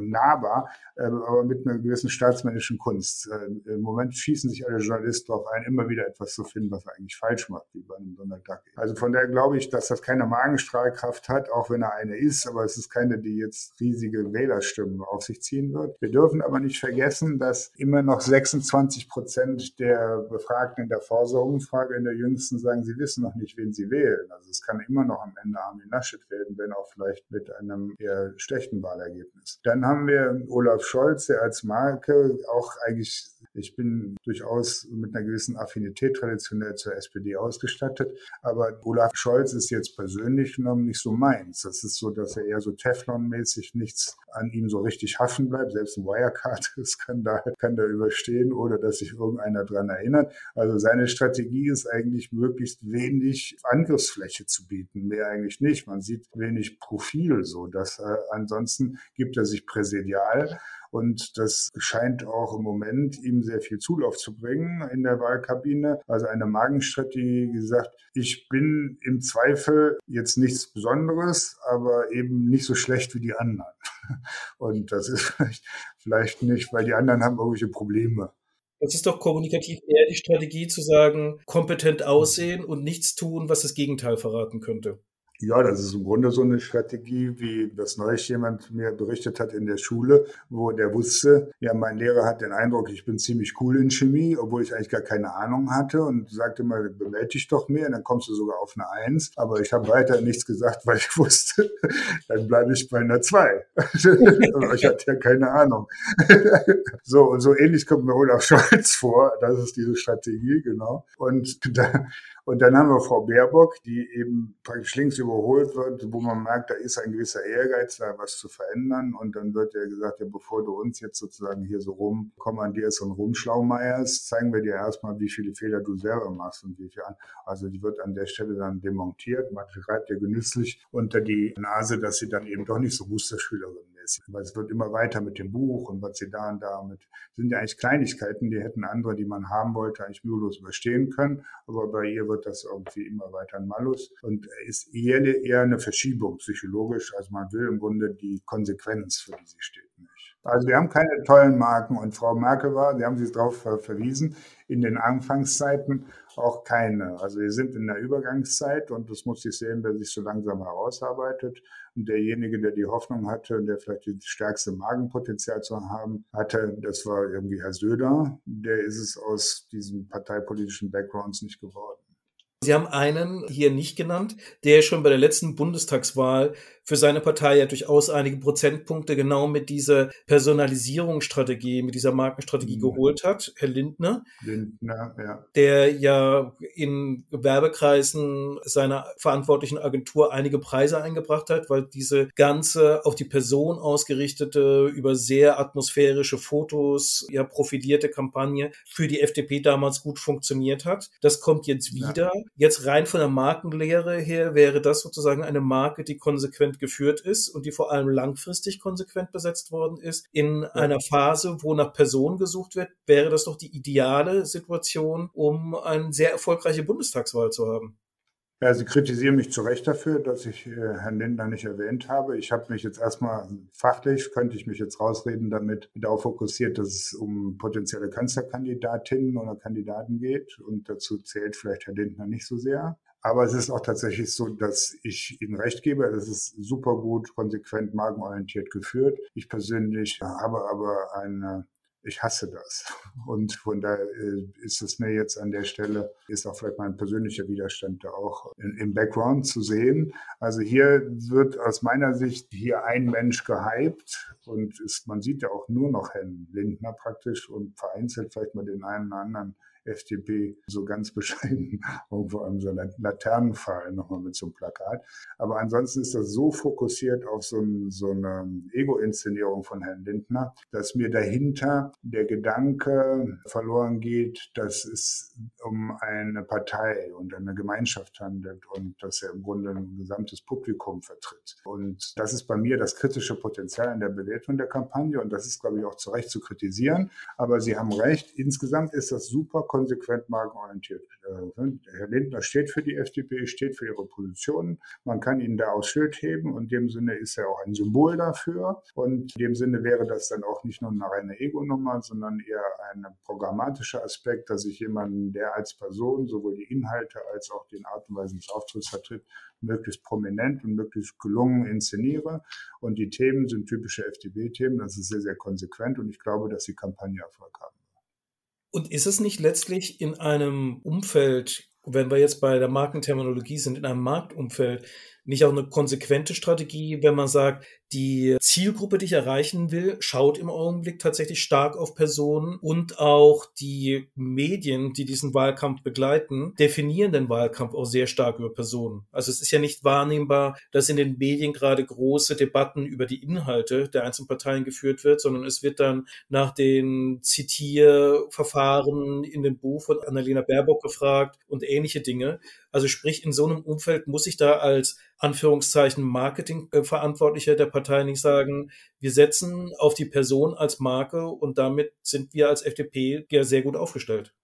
nahbar, ähm, aber mit einer gewissen staatsmännischen Kunst. Äh, Im Moment schießen sich alle Journalisten darauf ein, immer wieder etwas zu finden, was er eigentlich falsch macht, wie bei Donald Duck. Also von daher glaube ich, dass das keine Magenstrahlkraft hat, auch wenn er eine ist, aber es ist keine, die jetzt riesige Wählerstimmen auf sich ziehen wird. Wir dürfen aber nicht vergessen, dass immer noch 26 Prozent der Befragten in der Vorsorgeumfrage in der jüngsten sagen, sie wissen noch nicht, wen sie wählen. Also es kann immer noch am Ende Armin Laschet werden, wenn auch vielleicht mit einem eher schlechten Wahlergebnis. Dann haben wir Olaf Scholz, der als Marke auch eigentlich, ich bin durchaus mit einer gewissen Affinität traditionell zur SPD ausgestattet, aber Olaf Scholz ist jetzt persönlich genommen nicht so meins. Das ist so, dass er eher so Teflon-mäßig nichts an ihm so richtig haften bleibt. Selbst ein Wirecard-Skandal kann da überstehen, oder dass sich irgendeiner dran erinnert. Also seine Strategie ist eigentlich möglichst wenig Angriffsfläche zu bieten. Mehr eigentlich nicht. Man sieht wenig Profil so. Dass äh, ansonsten gibt er sich präsidial und das scheint auch im Moment ihm sehr viel Zulauf zu bringen in der Wahlkabine. Also eine Magenstrategie gesagt, ich bin im Zweifel jetzt nichts Besonderes, aber eben nicht so schlecht wie die anderen. Und das ist vielleicht, vielleicht nicht, weil die anderen haben irgendwelche Probleme. Das ist doch kommunikativ eher die Strategie zu sagen, kompetent aussehen und nichts tun, was das Gegenteil verraten könnte. Ja, das ist im Grunde so eine Strategie, wie das neulich jemand mir berichtet hat in der Schule, wo der wusste, ja, mein Lehrer hat den Eindruck, ich bin ziemlich cool in Chemie, obwohl ich eigentlich gar keine Ahnung hatte und sagte immer, bewältig doch mehr, dann kommst du sogar auf eine Eins. Aber ich habe weiter nichts gesagt, weil ich wusste, dann bleibe ich bei einer Zwei. ich hatte ja keine Ahnung. so, und so ähnlich kommt mir Olaf Scholz vor. Das ist diese Strategie, genau. Und da, und dann haben wir Frau Baerbock, die eben praktisch links überholt wird, wo man merkt, da ist ein gewisser Ehrgeiz, da was zu verändern. Und dann wird ja gesagt, ja, bevor du uns jetzt sozusagen hier so rumkommandierst und rumschlaumeierst, zeigen wir dir erstmal, wie viele Fehler du selber machst und wie viel an. Also die wird an der Stelle dann demontiert. Man schreibt ihr genüsslich unter die Nase, dass sie dann eben doch nicht so Musterschülerin ist. Weil es wird immer weiter mit dem Buch und was sie da und da mit, sind ja eigentlich Kleinigkeiten, die hätten andere, die man haben wollte, eigentlich mühelos überstehen können. Aber bei ihr wird das irgendwie immer weiter ein Malus und ist eher, eher eine Verschiebung psychologisch. Also man will im Grunde die Konsequenz, für die sie steht. Also wir haben keine tollen Marken und Frau Merkel war, Sie haben Sie darauf verwiesen, in den Anfangszeiten auch keine. Also wir sind in der Übergangszeit und das muss ich sehen, wer sich so langsam herausarbeitet. Und derjenige, der die Hoffnung hatte, der vielleicht das stärkste Magenpotenzial zu haben, hatte, das war irgendwie Herr Söder. Der ist es aus diesen parteipolitischen Backgrounds nicht geworden. Sie haben einen hier nicht genannt, der schon bei der letzten Bundestagswahl für seine Partei ja durchaus einige Prozentpunkte genau mit dieser Personalisierungsstrategie, mit dieser Markenstrategie mhm. geholt hat, Herr Lindner. Lindner, ja. Der ja in Werbekreisen seiner verantwortlichen Agentur einige Preise eingebracht hat, weil diese ganze auf die Person ausgerichtete, über sehr atmosphärische Fotos, ja profilierte Kampagne für die FDP damals gut funktioniert hat. Das kommt jetzt wieder. Ja. Jetzt rein von der Markenlehre her wäre das sozusagen eine Marke, die konsequent geführt ist und die vor allem langfristig konsequent besetzt worden ist, in ja. einer Phase, wo nach Personen gesucht wird, wäre das doch die ideale Situation, um eine sehr erfolgreiche Bundestagswahl zu haben. Ja, Sie kritisieren mich zu Recht dafür, dass ich äh, Herrn Lindner nicht erwähnt habe. Ich habe mich jetzt erstmal fachlich, könnte ich mich jetzt rausreden, damit darauf fokussiert, dass es um potenzielle Kanzlerkandidatinnen oder Kandidaten geht. Und dazu zählt vielleicht Herr Lindner nicht so sehr. Aber es ist auch tatsächlich so, dass ich Ihnen recht gebe. Es ist super gut, konsequent, markenorientiert geführt. Ich persönlich habe aber eine ich hasse das. Und von daher äh, ist es mir jetzt an der Stelle, ist auch vielleicht mein persönlicher Widerstand da auch im Background zu sehen. Also hier wird aus meiner Sicht hier ein Mensch gehypt und ist, man sieht ja auch nur noch Herrn Lindner praktisch und vereinzelt vielleicht mal den einen oder anderen FDP so ganz bescheiden irgendwo an so einer Laternenpfahl nochmal mit so einem Plakat. Aber ansonsten ist das so fokussiert auf so, ein, so eine Ego-Inszenierung von Herrn Lindner, dass mir dahinter der Gedanke verloren geht, dass es um eine Partei und eine Gemeinschaft handelt und dass er im Grunde ein gesamtes Publikum vertritt. Und das ist bei mir das kritische Potenzial in der Bewertung der Kampagne und das ist, glaube ich, auch zu Recht zu kritisieren. Aber Sie haben recht, insgesamt ist das super konsequent markenorientiert. Äh, Herr Lindner steht für die FDP, steht für ihre Positionen. Man kann ihn da aufs Schild heben und in dem Sinne ist er auch ein Symbol dafür. Und in dem Sinne wäre das dann auch nicht nur eine reine Ego-Nummer, sondern eher ein programmatischer Aspekt, dass ich jemanden, der als Person sowohl die Inhalte als auch den Art und Weise des Auftritts vertritt, möglichst prominent und möglichst gelungen inszeniere. Und die Themen sind typische FDP-Themen. Das ist sehr, sehr konsequent und ich glaube, dass die Kampagne Erfolg haben. Und ist es nicht letztlich in einem Umfeld, wenn wir jetzt bei der Markenterminologie sind, in einem Marktumfeld, nicht auch eine konsequente Strategie, wenn man sagt, die Zielgruppe, die ich erreichen will, schaut im Augenblick tatsächlich stark auf Personen und auch die Medien, die diesen Wahlkampf begleiten, definieren den Wahlkampf auch sehr stark über Personen. Also es ist ja nicht wahrnehmbar, dass in den Medien gerade große Debatten über die Inhalte der einzelnen Parteien geführt wird, sondern es wird dann nach den Zitierverfahren in dem Buch von Annalena Baerbock gefragt und ähnliche Dinge. Also sprich, in so einem Umfeld muss ich da als Anführungszeichen Marketingverantwortlicher der Partei nicht sagen, wir setzen auf die Person als Marke und damit sind wir als FDP ja sehr gut aufgestellt.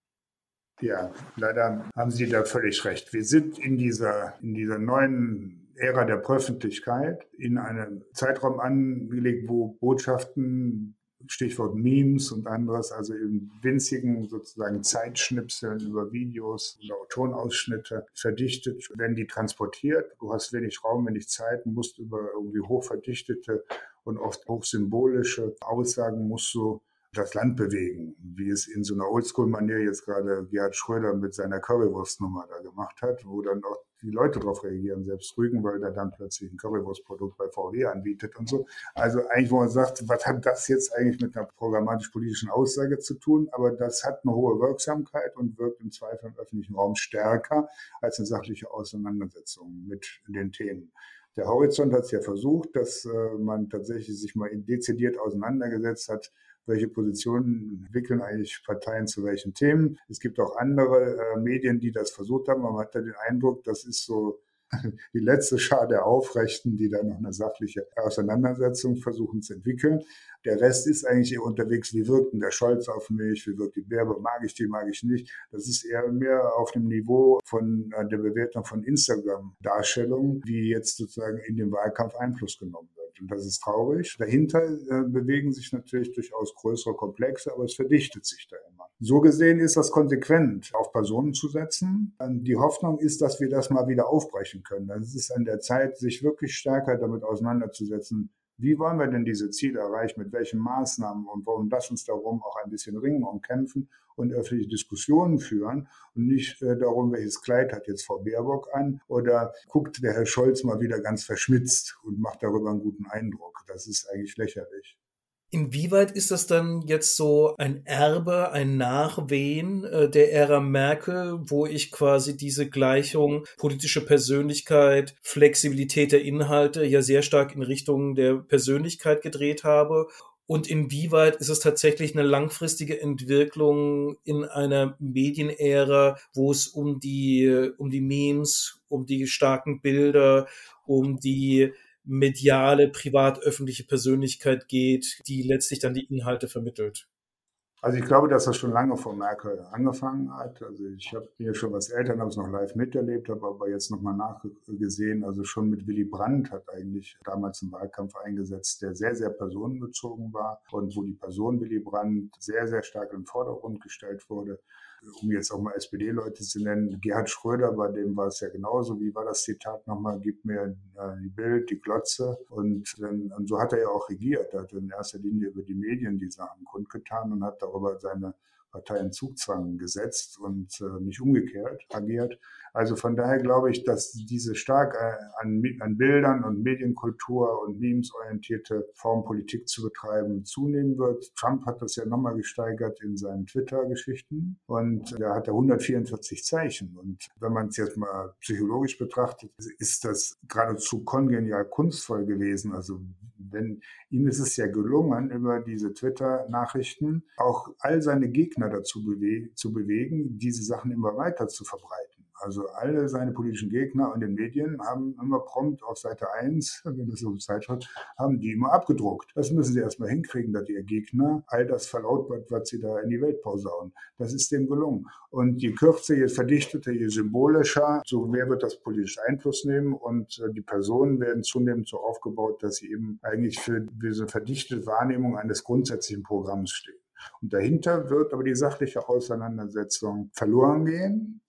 Ja, leider haben Sie da völlig recht. Wir sind in dieser, in dieser neuen Ära der Öffentlichkeit in einem Zeitraum angelegt, wo Botschaften Stichwort Memes und anderes, also in winzigen sozusagen Zeitschnipseln über Videos oder Tonausschnitte verdichtet, werden die transportiert. Du hast wenig Raum, wenig Zeit, musst über irgendwie hochverdichtete und oft hochsymbolische Aussagen musst du das Land bewegen, wie es in so einer Oldschool-Manier jetzt gerade Gerhard Schröder mit seiner Currywurstnummer da gemacht hat, wo dann auch die Leute darauf reagieren, selbst Rügen, weil der dann plötzlich ein Currywurstprodukt bei VW anbietet und so. Also eigentlich, wo man sagt, was hat das jetzt eigentlich mit einer programmatisch-politischen Aussage zu tun? Aber das hat eine hohe Wirksamkeit und wirkt im Zweifel im öffentlichen Raum stärker als eine sachliche Auseinandersetzung mit den Themen. Der Horizont hat es ja versucht, dass äh, man tatsächlich sich mal dezidiert auseinandergesetzt hat, welche Positionen entwickeln eigentlich Parteien zu welchen Themen. Es gibt auch andere äh, Medien, die das versucht haben, aber man hat da den Eindruck, das ist so die letzte Schar der Aufrechten, die da noch eine sachliche Auseinandersetzung versuchen zu entwickeln. Der Rest ist eigentlich eher unterwegs, wie wirkt denn der Scholz auf mich, wie wirkt die Werbe, mag ich die, mag ich nicht. Das ist eher mehr auf dem Niveau von äh, der Bewertung von Instagram-Darstellungen, wie jetzt sozusagen in den Wahlkampf Einfluss genommen. Und das ist traurig. Dahinter äh, bewegen sich natürlich durchaus größere Komplexe, aber es verdichtet sich da immer. So gesehen ist das konsequent, auf Personen zu setzen. Die Hoffnung ist, dass wir das mal wieder aufbrechen können. Es ist an der Zeit, sich wirklich stärker damit auseinanderzusetzen, wie wollen wir denn diese Ziele erreichen, mit welchen Maßnahmen und warum das uns darum auch ein bisschen ringen und kämpfen und öffentliche Diskussionen führen und nicht äh, darum, welches Kleid hat jetzt Frau Baerbock an oder guckt der Herr Scholz mal wieder ganz verschmitzt und macht darüber einen guten Eindruck. Das ist eigentlich lächerlich. Inwieweit ist das dann jetzt so ein Erbe, ein Nachwehen äh, der Ära Merkel, wo ich quasi diese Gleichung politische Persönlichkeit, Flexibilität der Inhalte ja sehr stark in Richtung der Persönlichkeit gedreht habe? Und inwieweit ist es tatsächlich eine langfristige Entwicklung in einer Medienära, wo es um die, um die Memes, um die starken Bilder, um die mediale, privat-öffentliche Persönlichkeit geht, die letztlich dann die Inhalte vermittelt? Also ich glaube, dass das schon lange vor Merkel angefangen hat. Also ich habe hier schon was Eltern, habe es noch live miterlebt, habe aber jetzt nochmal nachgesehen. Also schon mit Willy Brandt hat eigentlich damals einen Wahlkampf eingesetzt, der sehr, sehr personenbezogen war und wo die Person Willy Brandt sehr, sehr stark im Vordergrund gestellt wurde um jetzt auch mal SPD-Leute zu nennen, Gerhard Schröder, bei dem war es ja genauso. Wie war das Zitat nochmal? Gib mir äh, die Bild, die Glotze. Und, dann, und so hat er ja auch regiert. Er hat in erster Linie über die Medien die Sachen kundgetan und hat darüber seine Partei in Zugzwang gesetzt und äh, nicht umgekehrt agiert. Also von daher glaube ich, dass diese stark äh, an, an Bildern und Medienkultur und Memes orientierte Form Politik zu betreiben zunehmen wird. Trump hat das ja nochmal gesteigert in seinen Twitter-Geschichten und da hat er 144 Zeichen. Und wenn man es jetzt mal psychologisch betrachtet, ist das geradezu kongenial kunstvoll gewesen. Also wenn ihm ist es ja gelungen, über diese Twitter-Nachrichten auch all seine Gegner dazu bewe zu bewegen, diese Sachen immer weiter zu verbreiten. Also alle seine politischen Gegner in den Medien haben immer prompt auf Seite 1, wenn das so eine Zeitschrift, haben die immer abgedruckt. Das müssen sie erstmal hinkriegen, dass ihr Gegner all das verlautbart, was sie da in die Welt posaunen. Das ist dem gelungen. Und je kürzer, je verdichteter, je symbolischer, so mehr wird das politisch Einfluss nehmen und äh, die Personen werden zunehmend so aufgebaut, dass sie eben eigentlich für diese verdichtete Wahrnehmung eines grundsätzlichen Programms stehen. Und dahinter wird aber die sachliche Auseinandersetzung verloren gehen.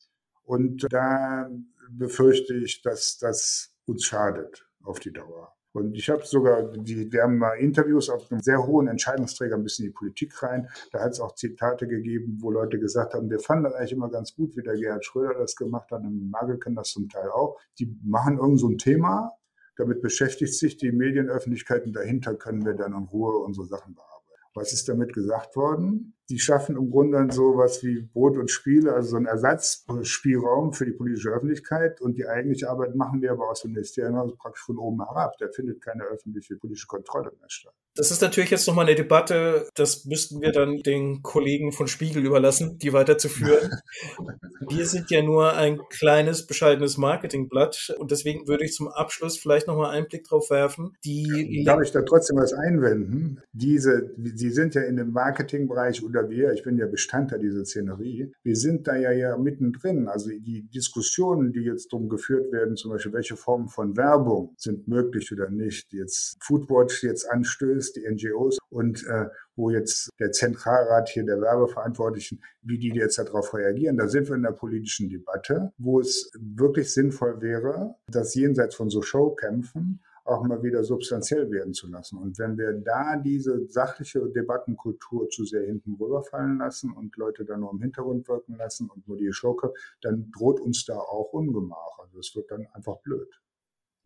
Und da befürchte ich, dass das uns schadet auf die Dauer. Und ich habe sogar, die, wir haben mal Interviews auf einem sehr hohen Entscheidungsträger ein bisschen in die Politik rein. Da hat es auch Zitate gegeben, wo Leute gesagt haben, wir fanden das eigentlich immer ganz gut, wie der Gerhard Schröder das gemacht hat. Und Magel kann das zum Teil auch. Die machen irgend so ein Thema, damit beschäftigt sich die Medienöffentlichkeit und dahinter können wir dann in Ruhe unsere Sachen bearbeiten. Was ist damit gesagt worden? Die schaffen im Grunde dann sowas wie Brot und Spiele, also so einen Ersatzspielraum für die politische Öffentlichkeit. Und die eigentliche Arbeit machen wir aber aus dem Ministerium also praktisch von oben herab. Da findet keine öffentliche politische Kontrolle mehr statt. Das ist natürlich jetzt nochmal eine Debatte, das müssten wir dann den Kollegen von Spiegel überlassen, die weiterzuführen. wir sind ja nur ein kleines, bescheidenes Marketingblatt und deswegen würde ich zum Abschluss vielleicht nochmal einen Blick drauf werfen. Die Darf ich da trotzdem was einwenden? Diese, Sie sind ja in dem Marketingbereich und oder wir, ich bin ja Bestandteil dieser Szenerie, wir sind da ja, ja mittendrin. Also die Diskussionen, die jetzt drum geführt werden, zum Beispiel, welche Formen von Werbung sind möglich oder nicht, jetzt Foodwatch jetzt anstößt, die NGOs und äh, wo jetzt der Zentralrat hier der Werbeverantwortlichen, wie die jetzt darauf reagieren. Da sind wir in der politischen Debatte, wo es wirklich sinnvoll wäre, das jenseits von so Showkämpfen auch mal wieder substanziell werden zu lassen. Und wenn wir da diese sachliche Debattenkultur zu sehr hinten rüberfallen lassen und Leute dann nur im Hintergrund wirken lassen und nur die Schurke, dann droht uns da auch Ungemach. Also es wird dann einfach blöd.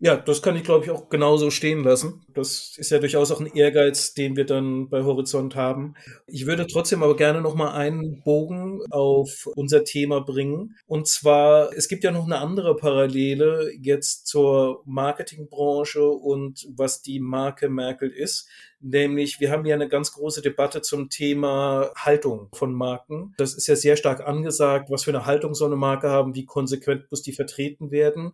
Ja, das kann ich, glaube ich, auch genauso stehen lassen. Das ist ja durchaus auch ein Ehrgeiz, den wir dann bei Horizont haben. Ich würde trotzdem aber gerne noch mal einen Bogen auf unser Thema bringen. Und zwar, es gibt ja noch eine andere Parallele jetzt zur Marketingbranche und was die Marke Merkel ist. Nämlich, wir haben ja eine ganz große Debatte zum Thema Haltung von Marken. Das ist ja sehr stark angesagt, was für eine Haltung so eine Marke haben, wie konsequent muss die vertreten werden.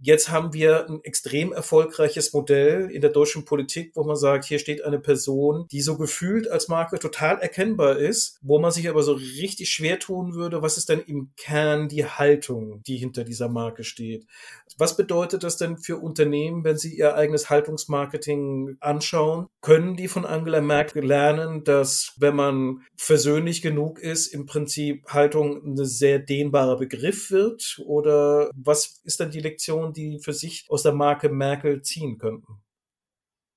Jetzt haben wir ein extrem erfolgreiches Modell in der deutschen Politik, wo man sagt, hier steht eine Person, die so gefühlt als Marke total erkennbar ist, wo man sich aber so richtig schwer tun würde, was ist denn im Kern die Haltung, die hinter dieser Marke steht? Was bedeutet das denn für Unternehmen, wenn sie ihr eigenes Haltungsmarketing anschauen? Können die von Angela Merkel lernen, dass wenn man versöhnlich genug ist, im Prinzip Haltung ein sehr dehnbarer Begriff wird? Oder was ist dann die Lektion, Lehren, die für sich aus der Marke Merkel ziehen könnten?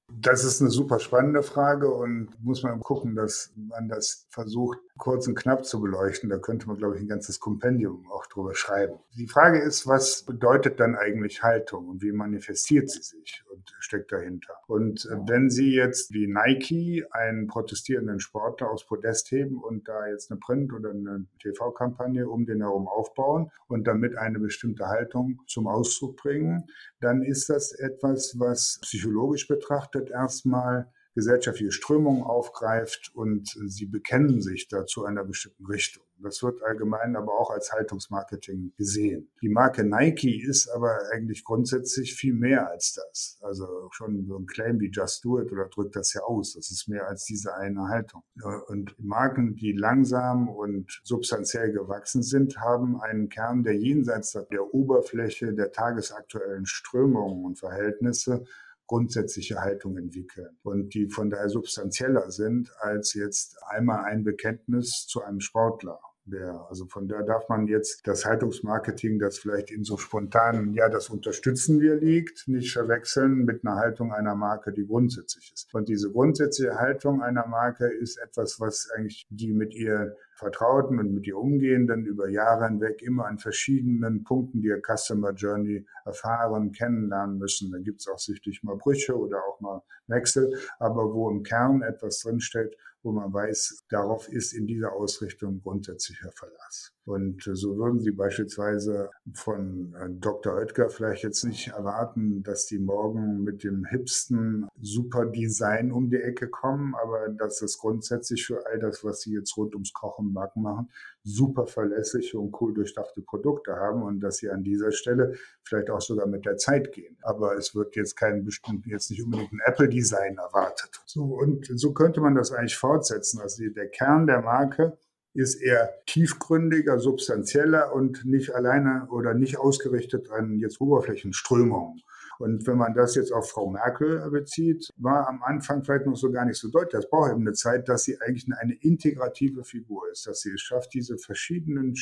Das ist eine super spannende Frage und muss man gucken, dass man das versucht, kurz und knapp zu beleuchten. Da könnte man, glaube ich, ein ganzes Kompendium auch drüber schreiben. Die Frage ist, was bedeutet dann eigentlich Haltung und wie manifestiert sie sich und steckt dahinter? Und wenn Sie jetzt wie Nike einen protestierenden Sportler aufs Podest heben und da jetzt eine Print- oder eine TV-Kampagne um den herum aufbauen und damit eine bestimmte Haltung zum Ausdruck bringen, dann ist das etwas, was psychologisch betrachtet erstmal gesellschaftliche Strömungen aufgreift und sie bekennen sich da zu einer bestimmten Richtung. Das wird allgemein aber auch als Haltungsmarketing gesehen. Die Marke Nike ist aber eigentlich grundsätzlich viel mehr als das. Also schon so ein Claim wie Just Do It oder drückt das ja aus. Das ist mehr als diese eine Haltung. Und Marken, die langsam und substanziell gewachsen sind, haben einen Kern, der jenseits der Oberfläche der tagesaktuellen Strömungen und Verhältnisse grundsätzliche Haltung entwickeln und die von daher substanzieller sind als jetzt einmal ein Bekenntnis zu einem Sportler wäre. Also von da darf man jetzt das Haltungsmarketing, das vielleicht in so spontanen, ja, das unterstützen wir liegt, nicht verwechseln mit einer Haltung einer Marke, die grundsätzlich ist. Und diese grundsätzliche Haltung einer Marke ist etwas, was eigentlich die mit ihr Vertrauten und mit ihr Umgehenden über Jahre hinweg immer an verschiedenen Punkten die Customer Journey erfahren, kennenlernen müssen. Da gibt es auch sicherlich mal Brüche oder auch mal Wechsel, aber wo im Kern etwas drinsteht, wo man weiß, darauf ist in dieser Ausrichtung grundsätzlicher Verlass. Und so würden Sie beispielsweise von äh, Dr. Oetker vielleicht jetzt nicht erwarten, dass die morgen mit dem hipsten super Design um die Ecke kommen, aber dass es grundsätzlich für all das, was Sie jetzt rund ums Kochen Backen machen, super verlässliche und cool durchdachte Produkte haben und dass Sie an dieser Stelle vielleicht auch sogar mit der Zeit gehen. Aber es wird jetzt kein bestimmten, jetzt nicht unbedingt ein Apple-Design erwartet. So, und so könnte man das eigentlich fortsetzen. Also der Kern der Marke ist eher tiefgründiger, substanzieller und nicht alleine oder nicht ausgerichtet an jetzt Oberflächenströmungen. Und wenn man das jetzt auf Frau Merkel bezieht, war am Anfang vielleicht noch so gar nicht so deutlich. Das braucht eben eine Zeit, dass sie eigentlich eine integrative Figur ist, dass sie es schafft, diese verschiedenen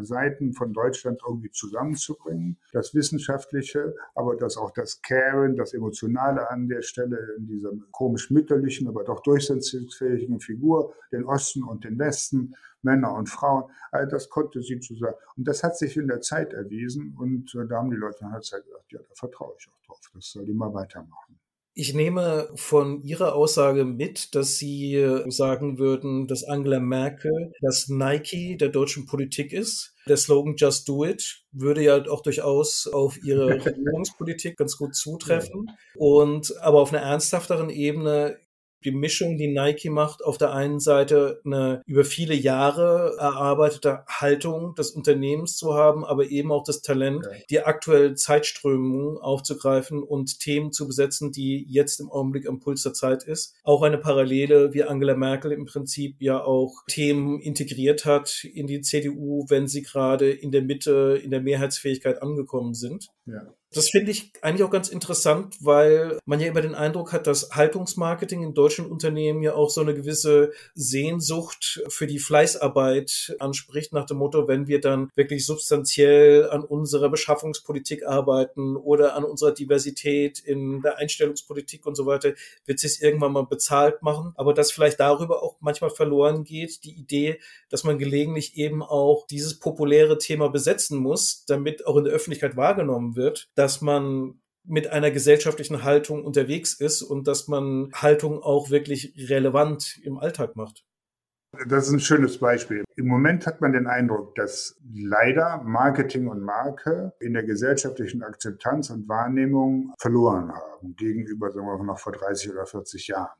Seiten von Deutschland irgendwie zusammenzubringen. Das Wissenschaftliche, aber das auch das Caring, das Emotionale an der Stelle in dieser komisch mütterlichen, aber doch durchsetzungsfähigen Figur, den Osten und den Westen Männer und Frauen, all das konnte sie zu sagen. Und das hat sich in der Zeit erwiesen und äh, da haben die Leute dann halt gesagt, ja, da vertraue ich auch drauf, das soll die mal weitermachen. Ich nehme von Ihrer Aussage mit, dass Sie sagen würden, dass Angela Merkel das Nike der deutschen Politik ist. Der Slogan Just Do It würde ja auch durchaus auf Ihre Regierungspolitik ganz gut zutreffen. Und aber auf einer ernsthafteren Ebene die Mischung, die Nike macht, auf der einen Seite eine über viele Jahre erarbeitete Haltung des Unternehmens zu haben, aber eben auch das Talent, ja. die aktuellen Zeitströmungen aufzugreifen und Themen zu besetzen, die jetzt im Augenblick am Puls der Zeit ist. Auch eine Parallele, wie Angela Merkel im Prinzip ja auch Themen integriert hat in die CDU, wenn sie gerade in der Mitte, in der Mehrheitsfähigkeit angekommen sind. Ja. Das finde ich eigentlich auch ganz interessant, weil man ja immer den Eindruck hat, dass Haltungsmarketing in deutschen Unternehmen ja auch so eine gewisse Sehnsucht für die Fleißarbeit anspricht, nach dem Motto, wenn wir dann wirklich substanziell an unserer Beschaffungspolitik arbeiten oder an unserer Diversität in der Einstellungspolitik und so weiter, wird sich irgendwann mal bezahlt machen. Aber dass vielleicht darüber auch manchmal verloren geht, die Idee, dass man gelegentlich eben auch dieses populäre Thema besetzen muss, damit auch in der Öffentlichkeit wahrgenommen wird dass man mit einer gesellschaftlichen Haltung unterwegs ist und dass man Haltung auch wirklich relevant im Alltag macht. Das ist ein schönes Beispiel. Im Moment hat man den Eindruck, dass leider Marketing und Marke in der gesellschaftlichen Akzeptanz und Wahrnehmung verloren haben gegenüber, sagen wir mal, noch vor 30 oder 40 Jahren.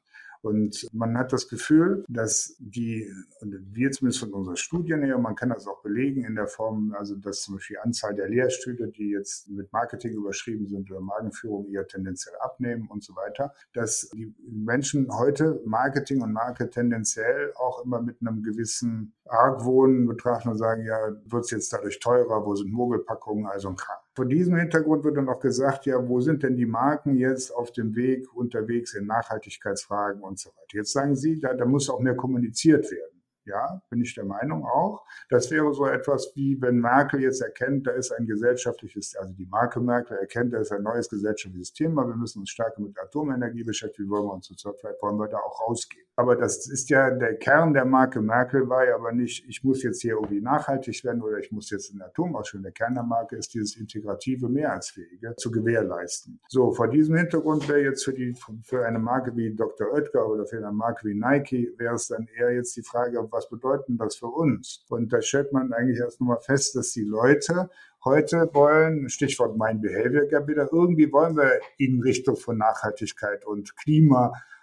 Und man hat das Gefühl, dass die, und wir zumindest von unseren Studien her, man kann das auch belegen in der Form, also dass zum Beispiel die Anzahl der Lehrstühle, die jetzt mit Marketing überschrieben sind oder Magenführung eher tendenziell abnehmen und so weiter, dass die Menschen heute Marketing und Marke tendenziell auch immer mit einem gewissen Argwohn betrachten und sagen, ja, wird es jetzt dadurch teurer, wo sind Mogelpackungen, also ein Kram. Vor diesem Hintergrund wird dann auch gesagt, ja, wo sind denn die Marken jetzt auf dem Weg unterwegs in Nachhaltigkeitsfragen und so weiter. Jetzt sagen Sie, da, da muss auch mehr kommuniziert werden. Ja, bin ich der Meinung auch. Das wäre so etwas wie, wenn Merkel jetzt erkennt, da ist ein gesellschaftliches, also die Marke Merkel erkennt, da ist ein neues gesellschaftliches Thema, wir müssen uns stärker mit Atomenergie beschäftigen, wie wollen wir uns zur vielleicht wollen wir da auch rausgehen. Aber das ist ja, der Kern der Marke Merkel war ja aber nicht, ich muss jetzt hier irgendwie nachhaltig werden oder ich muss jetzt in Atom ausschütten. Der Kern der Marke ist dieses integrative, mehrheitsfähige zu gewährleisten. So, vor diesem Hintergrund wäre jetzt für die, für eine Marke wie Dr. Oetker oder für eine Marke wie Nike, wäre es dann eher jetzt die Frage, was bedeutet das für uns? Und da stellt man eigentlich erst nochmal fest, dass die Leute heute wollen, Stichwort mein Behavior Gap wieder, irgendwie wollen wir in Richtung von Nachhaltigkeit und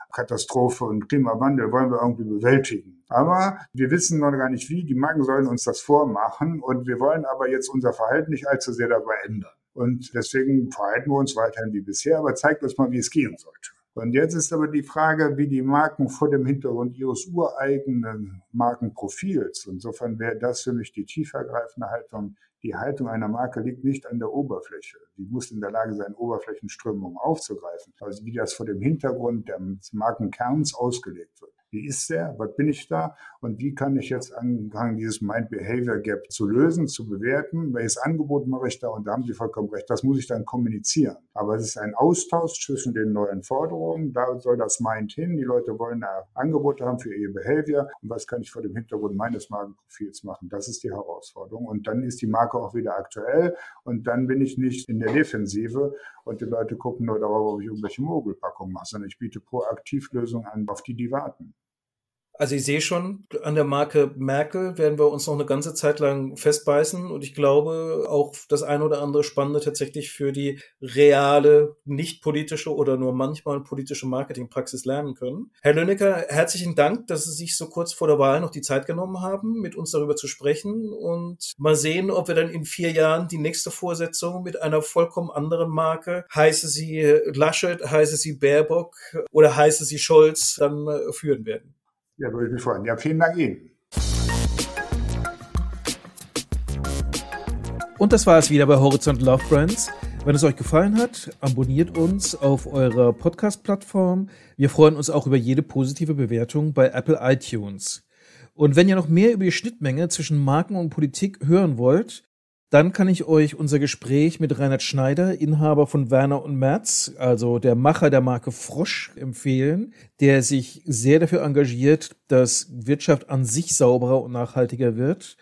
Klimakatastrophe und Klimawandel wollen wir irgendwie bewältigen. Aber wir wissen noch gar nicht wie. Die Marken sollen uns das vormachen und wir wollen aber jetzt unser Verhalten nicht allzu sehr dabei ändern. Und deswegen verhalten wir uns weiterhin wie bisher, aber zeigt uns mal, wie es gehen sollte. Und jetzt ist aber die Frage, wie die Marken vor dem Hintergrund ihres ureigenen Markenprofils, insofern wäre das für mich die tiefergreifende Haltung, die Haltung einer Marke liegt nicht an der Oberfläche. Die muss in der Lage sein, Oberflächenströmungen aufzugreifen. Also wie das vor dem Hintergrund des Markenkerns ausgelegt wird. Wie ist der? Was bin ich da? Und wie kann ich jetzt anfangen, dieses Mind-Behavior-Gap zu lösen, zu bewerten? Welches Angebot mache ich da? Und da haben Sie vollkommen recht. Das muss ich dann kommunizieren. Aber es ist ein Austausch zwischen den neuen Forderungen. Da soll das Mind hin. Die Leute wollen Angebote haben für ihr Behavior. Und was kann ich vor dem Hintergrund meines Markenprofils machen? Das ist die Herausforderung. Und dann ist die Marke auch wieder aktuell. Und dann bin ich nicht in der Defensive und die Leute gucken nur darauf, ob ich irgendwelche Mogelpackungen mache, sondern ich biete proaktiv Lösungen an, auf die die warten. Also ich sehe schon, an der Marke Merkel werden wir uns noch eine ganze Zeit lang festbeißen und ich glaube auch das ein oder andere Spannende tatsächlich für die reale, nicht politische oder nur manchmal politische Marketingpraxis lernen können. Herr Lönnecker, herzlichen Dank, dass Sie sich so kurz vor der Wahl noch die Zeit genommen haben, mit uns darüber zu sprechen und mal sehen, ob wir dann in vier Jahren die nächste Vorsetzung mit einer vollkommen anderen Marke, heiße sie Laschet, heiße sie Baerbock oder heiße sie Scholz, dann äh, führen werden. Ja, würde ich mich freuen. Ja, vielen Dank Ihnen. Und das war es wieder bei Horizont Love Brands. Wenn es euch gefallen hat, abonniert uns auf eurer Podcast-Plattform. Wir freuen uns auch über jede positive Bewertung bei Apple iTunes. Und wenn ihr noch mehr über die Schnittmenge zwischen Marken und Politik hören wollt, dann kann ich euch unser Gespräch mit Reinhard Schneider, Inhaber von Werner und Merz, also der Macher der Marke Frosch, empfehlen, der sich sehr dafür engagiert, dass Wirtschaft an sich sauberer und nachhaltiger wird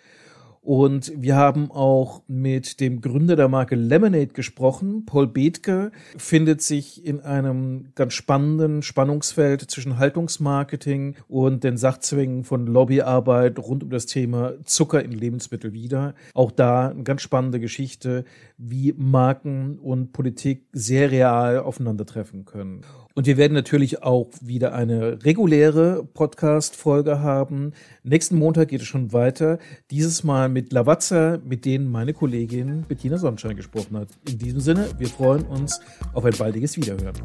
und wir haben auch mit dem Gründer der Marke Lemonade gesprochen. Paul Bethke findet sich in einem ganz spannenden Spannungsfeld zwischen Haltungsmarketing und den Sachzwängen von Lobbyarbeit rund um das Thema Zucker in Lebensmittel wieder. Auch da eine ganz spannende Geschichte, wie Marken und Politik sehr real aufeinandertreffen können. Und wir werden natürlich auch wieder eine reguläre Podcast-Folge haben. Nächsten Montag geht es schon weiter. Dieses Mal mit Lavazza, mit denen meine Kollegin Bettina Sonnenschein gesprochen hat. In diesem Sinne, wir freuen uns auf ein baldiges Wiederhören.